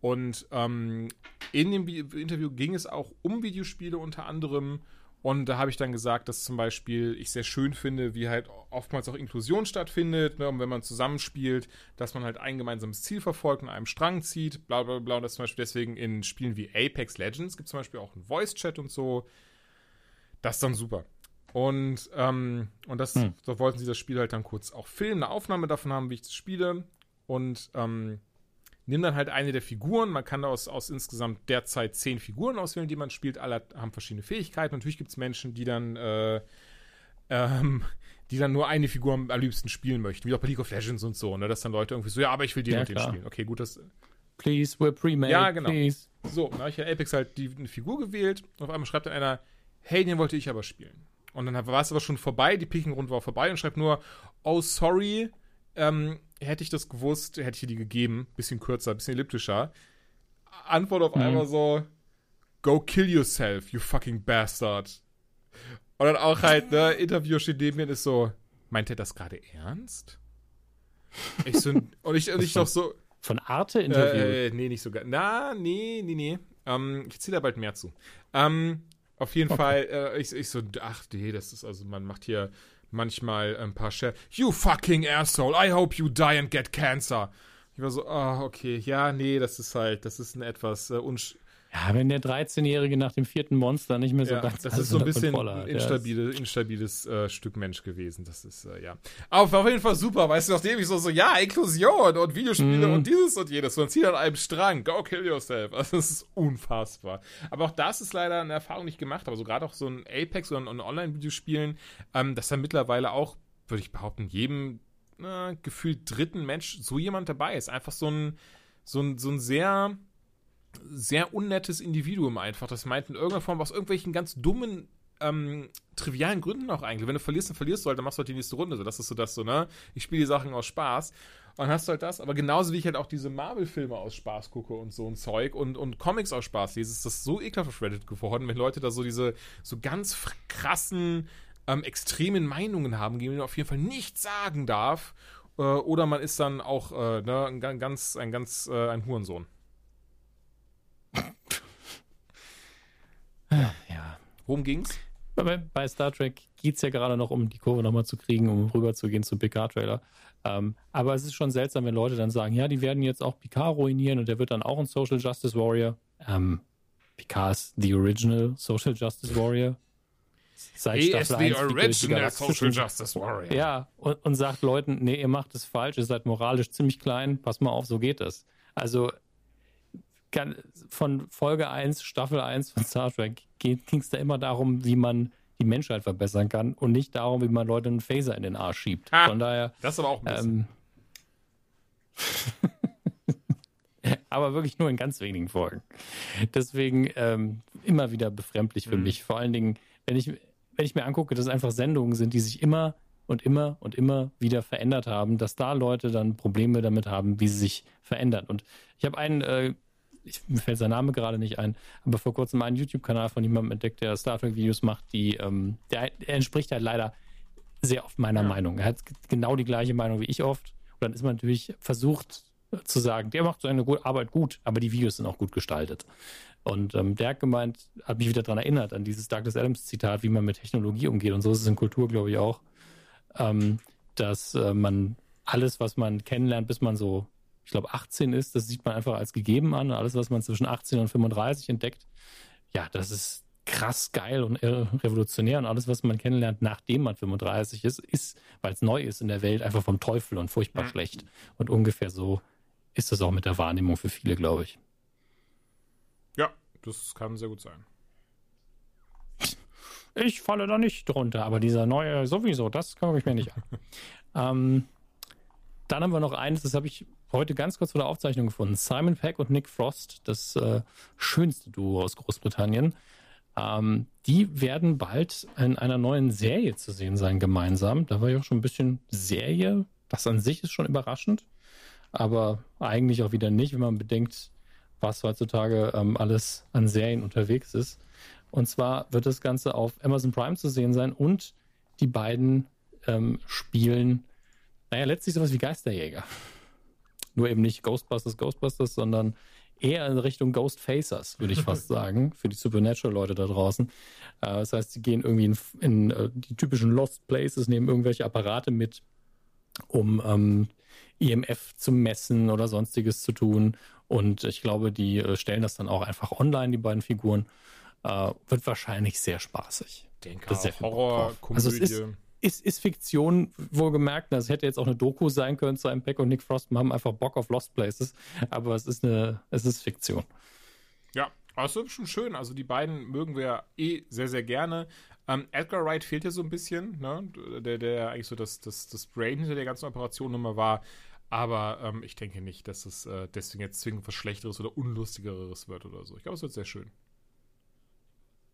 Und ähm, in dem Vi- Interview ging es auch um Videospiele unter anderem. Und da habe ich dann gesagt, dass zum Beispiel ich sehr schön finde, wie halt oftmals auch Inklusion stattfindet. Ne? Und wenn man zusammenspielt, dass man halt ein gemeinsames Ziel verfolgt und an einem Strang zieht. Bla bla bla. Und das zum Beispiel deswegen in Spielen wie Apex Legends gibt es zum Beispiel auch einen Voice-Chat und so. Das ist dann super. Und, ähm, und das, Hm. da wollten sie das Spiel halt dann kurz auch filmen, eine Aufnahme davon haben, wie ich das spiele. Und ähm, nimm dann halt eine der Figuren. Man kann aus, aus insgesamt derzeit zehn Figuren auswählen, die man spielt. Alle haben verschiedene Fähigkeiten. Natürlich gibt es Menschen, die dann, äh, ähm, die dann nur eine Figur am, liebsten spielen möchten, wie auch bei League of Legends und so. Ne? Dass dann Leute irgendwie so, ja, aber ich will den Ja, und den klar. spielen. Okay, gut, das, Please, we're pre-made, Ja, genau. please. so, dann habe ich ja Apex halt die, eine Figur gewählt und auf einmal schreibt dann einer, hey, den wollte ich aber spielen. Und dann war es aber schon vorbei, die Picking-Runde war vorbei und schreibt nur, oh, sorry, ähm, hätte ich das gewusst, hätte ich dir die gegeben. Bisschen kürzer, bisschen elliptischer. Antwort auf Mhm. einmal so, go kill yourself, you fucking bastard. Und dann auch halt, ne, Interview steht neben mir und ist so, meint er das gerade ernst? Ich so, und ich, und ich noch so, Von Arte Interview. äh, nee, nicht sogar. Na, nee, nee, nee. Ähm, ich erzähle da bald mehr zu. Ähm, auf jeden Fall, äh, ich, ich so, ach nee, das ist, also man macht hier manchmal ein paar Share. You fucking asshole, I hope you die and get cancer. Ich war so, ah, okay, ja, nee, das ist halt, das ist ein etwas äh, unsch ja, wenn der 13-Jährige nach dem vierten Monster nicht mehr so ja, ganz das ist so ein bisschen ein instabile, instabiles äh, Stück Mensch gewesen. Das ist, äh, ja. Aber auf jeden Fall super, weißt du, nachdem ich so, so, ja, Inklusion und Videospiele Mhm. und dieses und jedes. Und zieht an einem Strang. Go kill yourself. Also, das ist unfassbar. Aber auch das ist leider eine Erfahrung, die ich gemacht habe. Also, gerade auch so ein Apex oder ein Online-Videospielen, ähm, dass da mittlerweile auch, würde ich behaupten, jedem äh, gefühlt dritten Mensch so jemand dabei ist. Einfach so ein, so ein, so ein sehr, sehr unnettes Individuum einfach. Das meint in irgendeiner Form aus irgendwelchen ganz dummen, ähm, trivialen Gründen auch eigentlich. Wenn du verlierst, dann verlierst du halt, dann machst du halt die nächste Runde. So, das ist so das so, ne? Ich spiele die Sachen aus Spaß. Und hast du halt das, aber genauso wie ich halt auch diese Marvel-Filme aus Spaß gucke und so ein Zeug und, und Comics aus Spaß lese, ist das so ekelhaft auf Reddit geworden, wenn Leute da so diese so ganz krassen, ähm, extremen Meinungen haben, die man auf jeden Fall nicht sagen darf. Äh, oder man ist dann auch äh, ne, ein ga- ganz, ein ganz, äh, ein Hurensohn. Ja. Worum ging's? Bei, bei Star Trek geht es ja gerade noch um die Kurve nochmal zu kriegen, um rüberzugehen zum Picard-Trailer. Ähm, aber es ist schon seltsam, wenn Leute dann sagen, ja, die werden jetzt auch Picard ruinieren und der wird dann auch ein Social Justice Warrior. Ähm, Picard ist the original Social Justice Warrior. Seit He is Staffel the 1 fliegt er durch die original Social Justice Warrior. Ja, und, und sagt Leuten, nee, ihr macht es falsch, ihr seid moralisch ziemlich klein, pass mal auf, so geht das. Also kann, von Folge 1, Staffel 1 von Star Trek ging es da immer darum, wie man die Menschheit verbessern kann und nicht darum, wie man Leute einen Phaser in den Arsch schiebt. Ha. Von daher, Das ist aber auch ein bisschen. ähm, aber wirklich nur in ganz wenigen Folgen. Deswegen ähm, immer wieder befremdlich für Mhm. mich. Vor allen Dingen, wenn ich, wenn ich mir angucke, dass es einfach Sendungen sind, die sich immer und immer und immer wieder verändert haben, dass da Leute dann Probleme damit haben, wie sie sich verändern. Und ich habe einen, äh, ich, mir fällt sein Name gerade nicht ein, aber vor kurzem einen YouTube-Kanal von jemandem entdeckt, der Star Trek-Videos macht, die, ähm, der, der entspricht halt leider sehr oft meiner Ja. Meinung. Er hat genau die gleiche Meinung wie ich oft. Und dann ist man natürlich versucht, zu sagen, der macht seine Arbeit gut, aber die Videos sind auch gut gestaltet. Und ähm, der hat gemeint, hat mich wieder daran erinnert, an dieses Douglas Adams Zitat, wie man mit Technologie umgeht. Und so ist es in Kultur, glaube ich, auch, ähm, dass äh, man alles, was man kennenlernt, bis man so, ich glaube, 18 ist, das sieht man einfach als gegeben an. Alles, was man zwischen 18 und 35 entdeckt, ja, das ist krass geil und revolutionär und alles, was man kennenlernt, nachdem man 35 ist, ist, weil es neu ist in der Welt, einfach vom Teufel und furchtbar mhm. schlecht. Und ungefähr so ist das auch mit der Wahrnehmung für viele, glaube ich. Ja, das kann sehr gut sein. Ich falle da nicht drunter, aber dieser neue sowieso, das kann ich mir nicht an. ähm, dann haben wir noch eines, das habe ich heute ganz kurz vor der Aufzeichnung gefunden. Simon Peck und Nick Frost, das äh, schönste Duo aus Großbritannien. Ähm, die werden bald in einer neuen Serie zu sehen sein, gemeinsam. Da war ja auch schon ein bisschen Serie. Das an sich ist schon überraschend aber eigentlich auch wieder nicht, wenn man bedenkt, was heutzutage ähm, alles an Serien unterwegs ist. Und zwar wird das Ganze auf Amazon Prime zu sehen sein und die beiden ähm, spielen, naja, letztlich sowas wie Geisterjäger. Nur eben nicht Ghostbusters, Ghostbusters, sondern eher in Richtung Ghostfacers, würde ich fast sagen, für die Supernatural-Leute da draußen. Äh, das heißt, sie gehen irgendwie in, in uh, die typischen Lost Places, nehmen irgendwelche Apparate mit, um ähm, IMF zu messen oder sonstiges zu tun. Und ich glaube, die äh, stellen das dann auch einfach online, die beiden Figuren. Äh, wird wahrscheinlich sehr spaßig. Denke das auch Horror, Komödie. Also ist, ist, Fiktion wohlgemerkt. Das hätte jetzt auch eine Doku sein können zu einem Peck und Nick Frost haben einfach Bock auf Lost Places. Aber es ist eine, es ist Fiktion. Ja, aber es ist schon schön. Also die beiden mögen wir eh sehr, sehr gerne. Ähm, Edgar Wright fehlt ja so ein bisschen, ne? der, der eigentlich so das, das, das Brain hinter der ganzen Operation Nummer war. Aber ähm, ich denke nicht, dass es äh, deswegen jetzt zwingend was Schlechteres oder Unlustigeres wird oder so. Ich glaube, es wird sehr schön.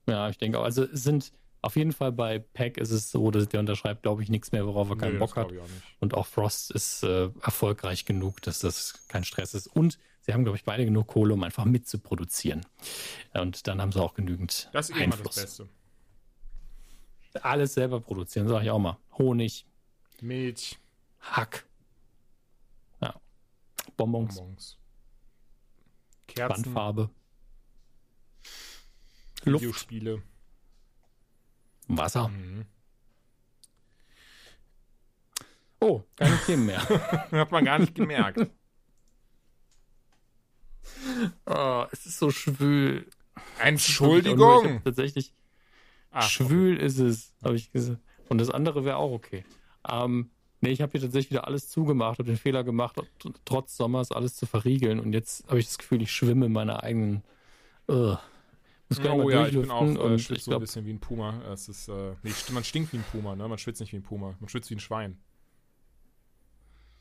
Ja, ich denke auch. Also es sind auf jeden Fall bei Peck ist es so, dass der unterschreibt, glaube ich, nichts mehr, worauf er keinen nee, Bock hat. Auch und auch Frost ist äh, erfolgreich genug, dass das kein Stress ist. Und sie haben, glaube ich, beide genug Kohle, um einfach mitzuproduzieren. Und dann haben sie auch genügend. Das ist immer das Beste. Alles selber produzieren, sage ich auch mal. Honig. Milch. Hack. Bonbons. Bonbons. Kerzen. Wandfarbe. Videospiele. Wasser. Mhm. Oh, keine Themen mehr. Hat man gar nicht gemerkt. oh, es ist so schwül. Entschuldigung. Tatsächlich. Ach, schwül okay. ist es, habe ich gesagt. Und das andere wäre auch okay. Ähm, Nee, ich habe hier tatsächlich wieder alles zugemacht, habe den Fehler gemacht, trotz Sommers alles zu verriegeln. Und jetzt habe ich das Gefühl, ich schwimme in meiner eigenen. Uh, muss oh ja, ich bin auch äh, ich so ein bisschen wie ein Puma. Es ist, äh, nee, man stinkt wie ein Puma, ne? Man schwitzt nicht wie ein Puma. Man schwitzt wie ein Schwein.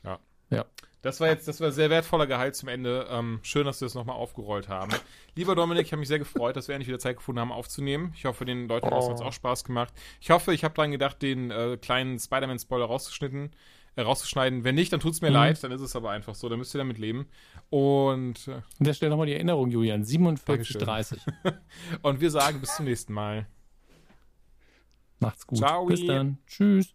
Ja. Ja. Das war jetzt, das war sehr wertvoller Gehalt zum Ende. Ähm, schön, dass wir das nochmal aufgerollt haben. Lieber Dominik, ich habe mich sehr gefreut, dass wir endlich wieder Zeit gefunden haben, aufzunehmen. Ich hoffe, den Leuten oh. hat es auch Spaß gemacht. Ich hoffe, ich habe dran gedacht, den äh, kleinen Spider-Man-Spoiler rausgeschnitten, äh, rauszuschneiden. Wenn nicht, dann tut es mir mhm. leid, dann ist es aber einfach so, dann müsst ihr damit leben. Und äh, an der Stelle nochmal die Erinnerung, Julian. 47,30. Und wir sagen bis zum nächsten Mal. Macht's gut. Ciao. Bis dann. Tschüss.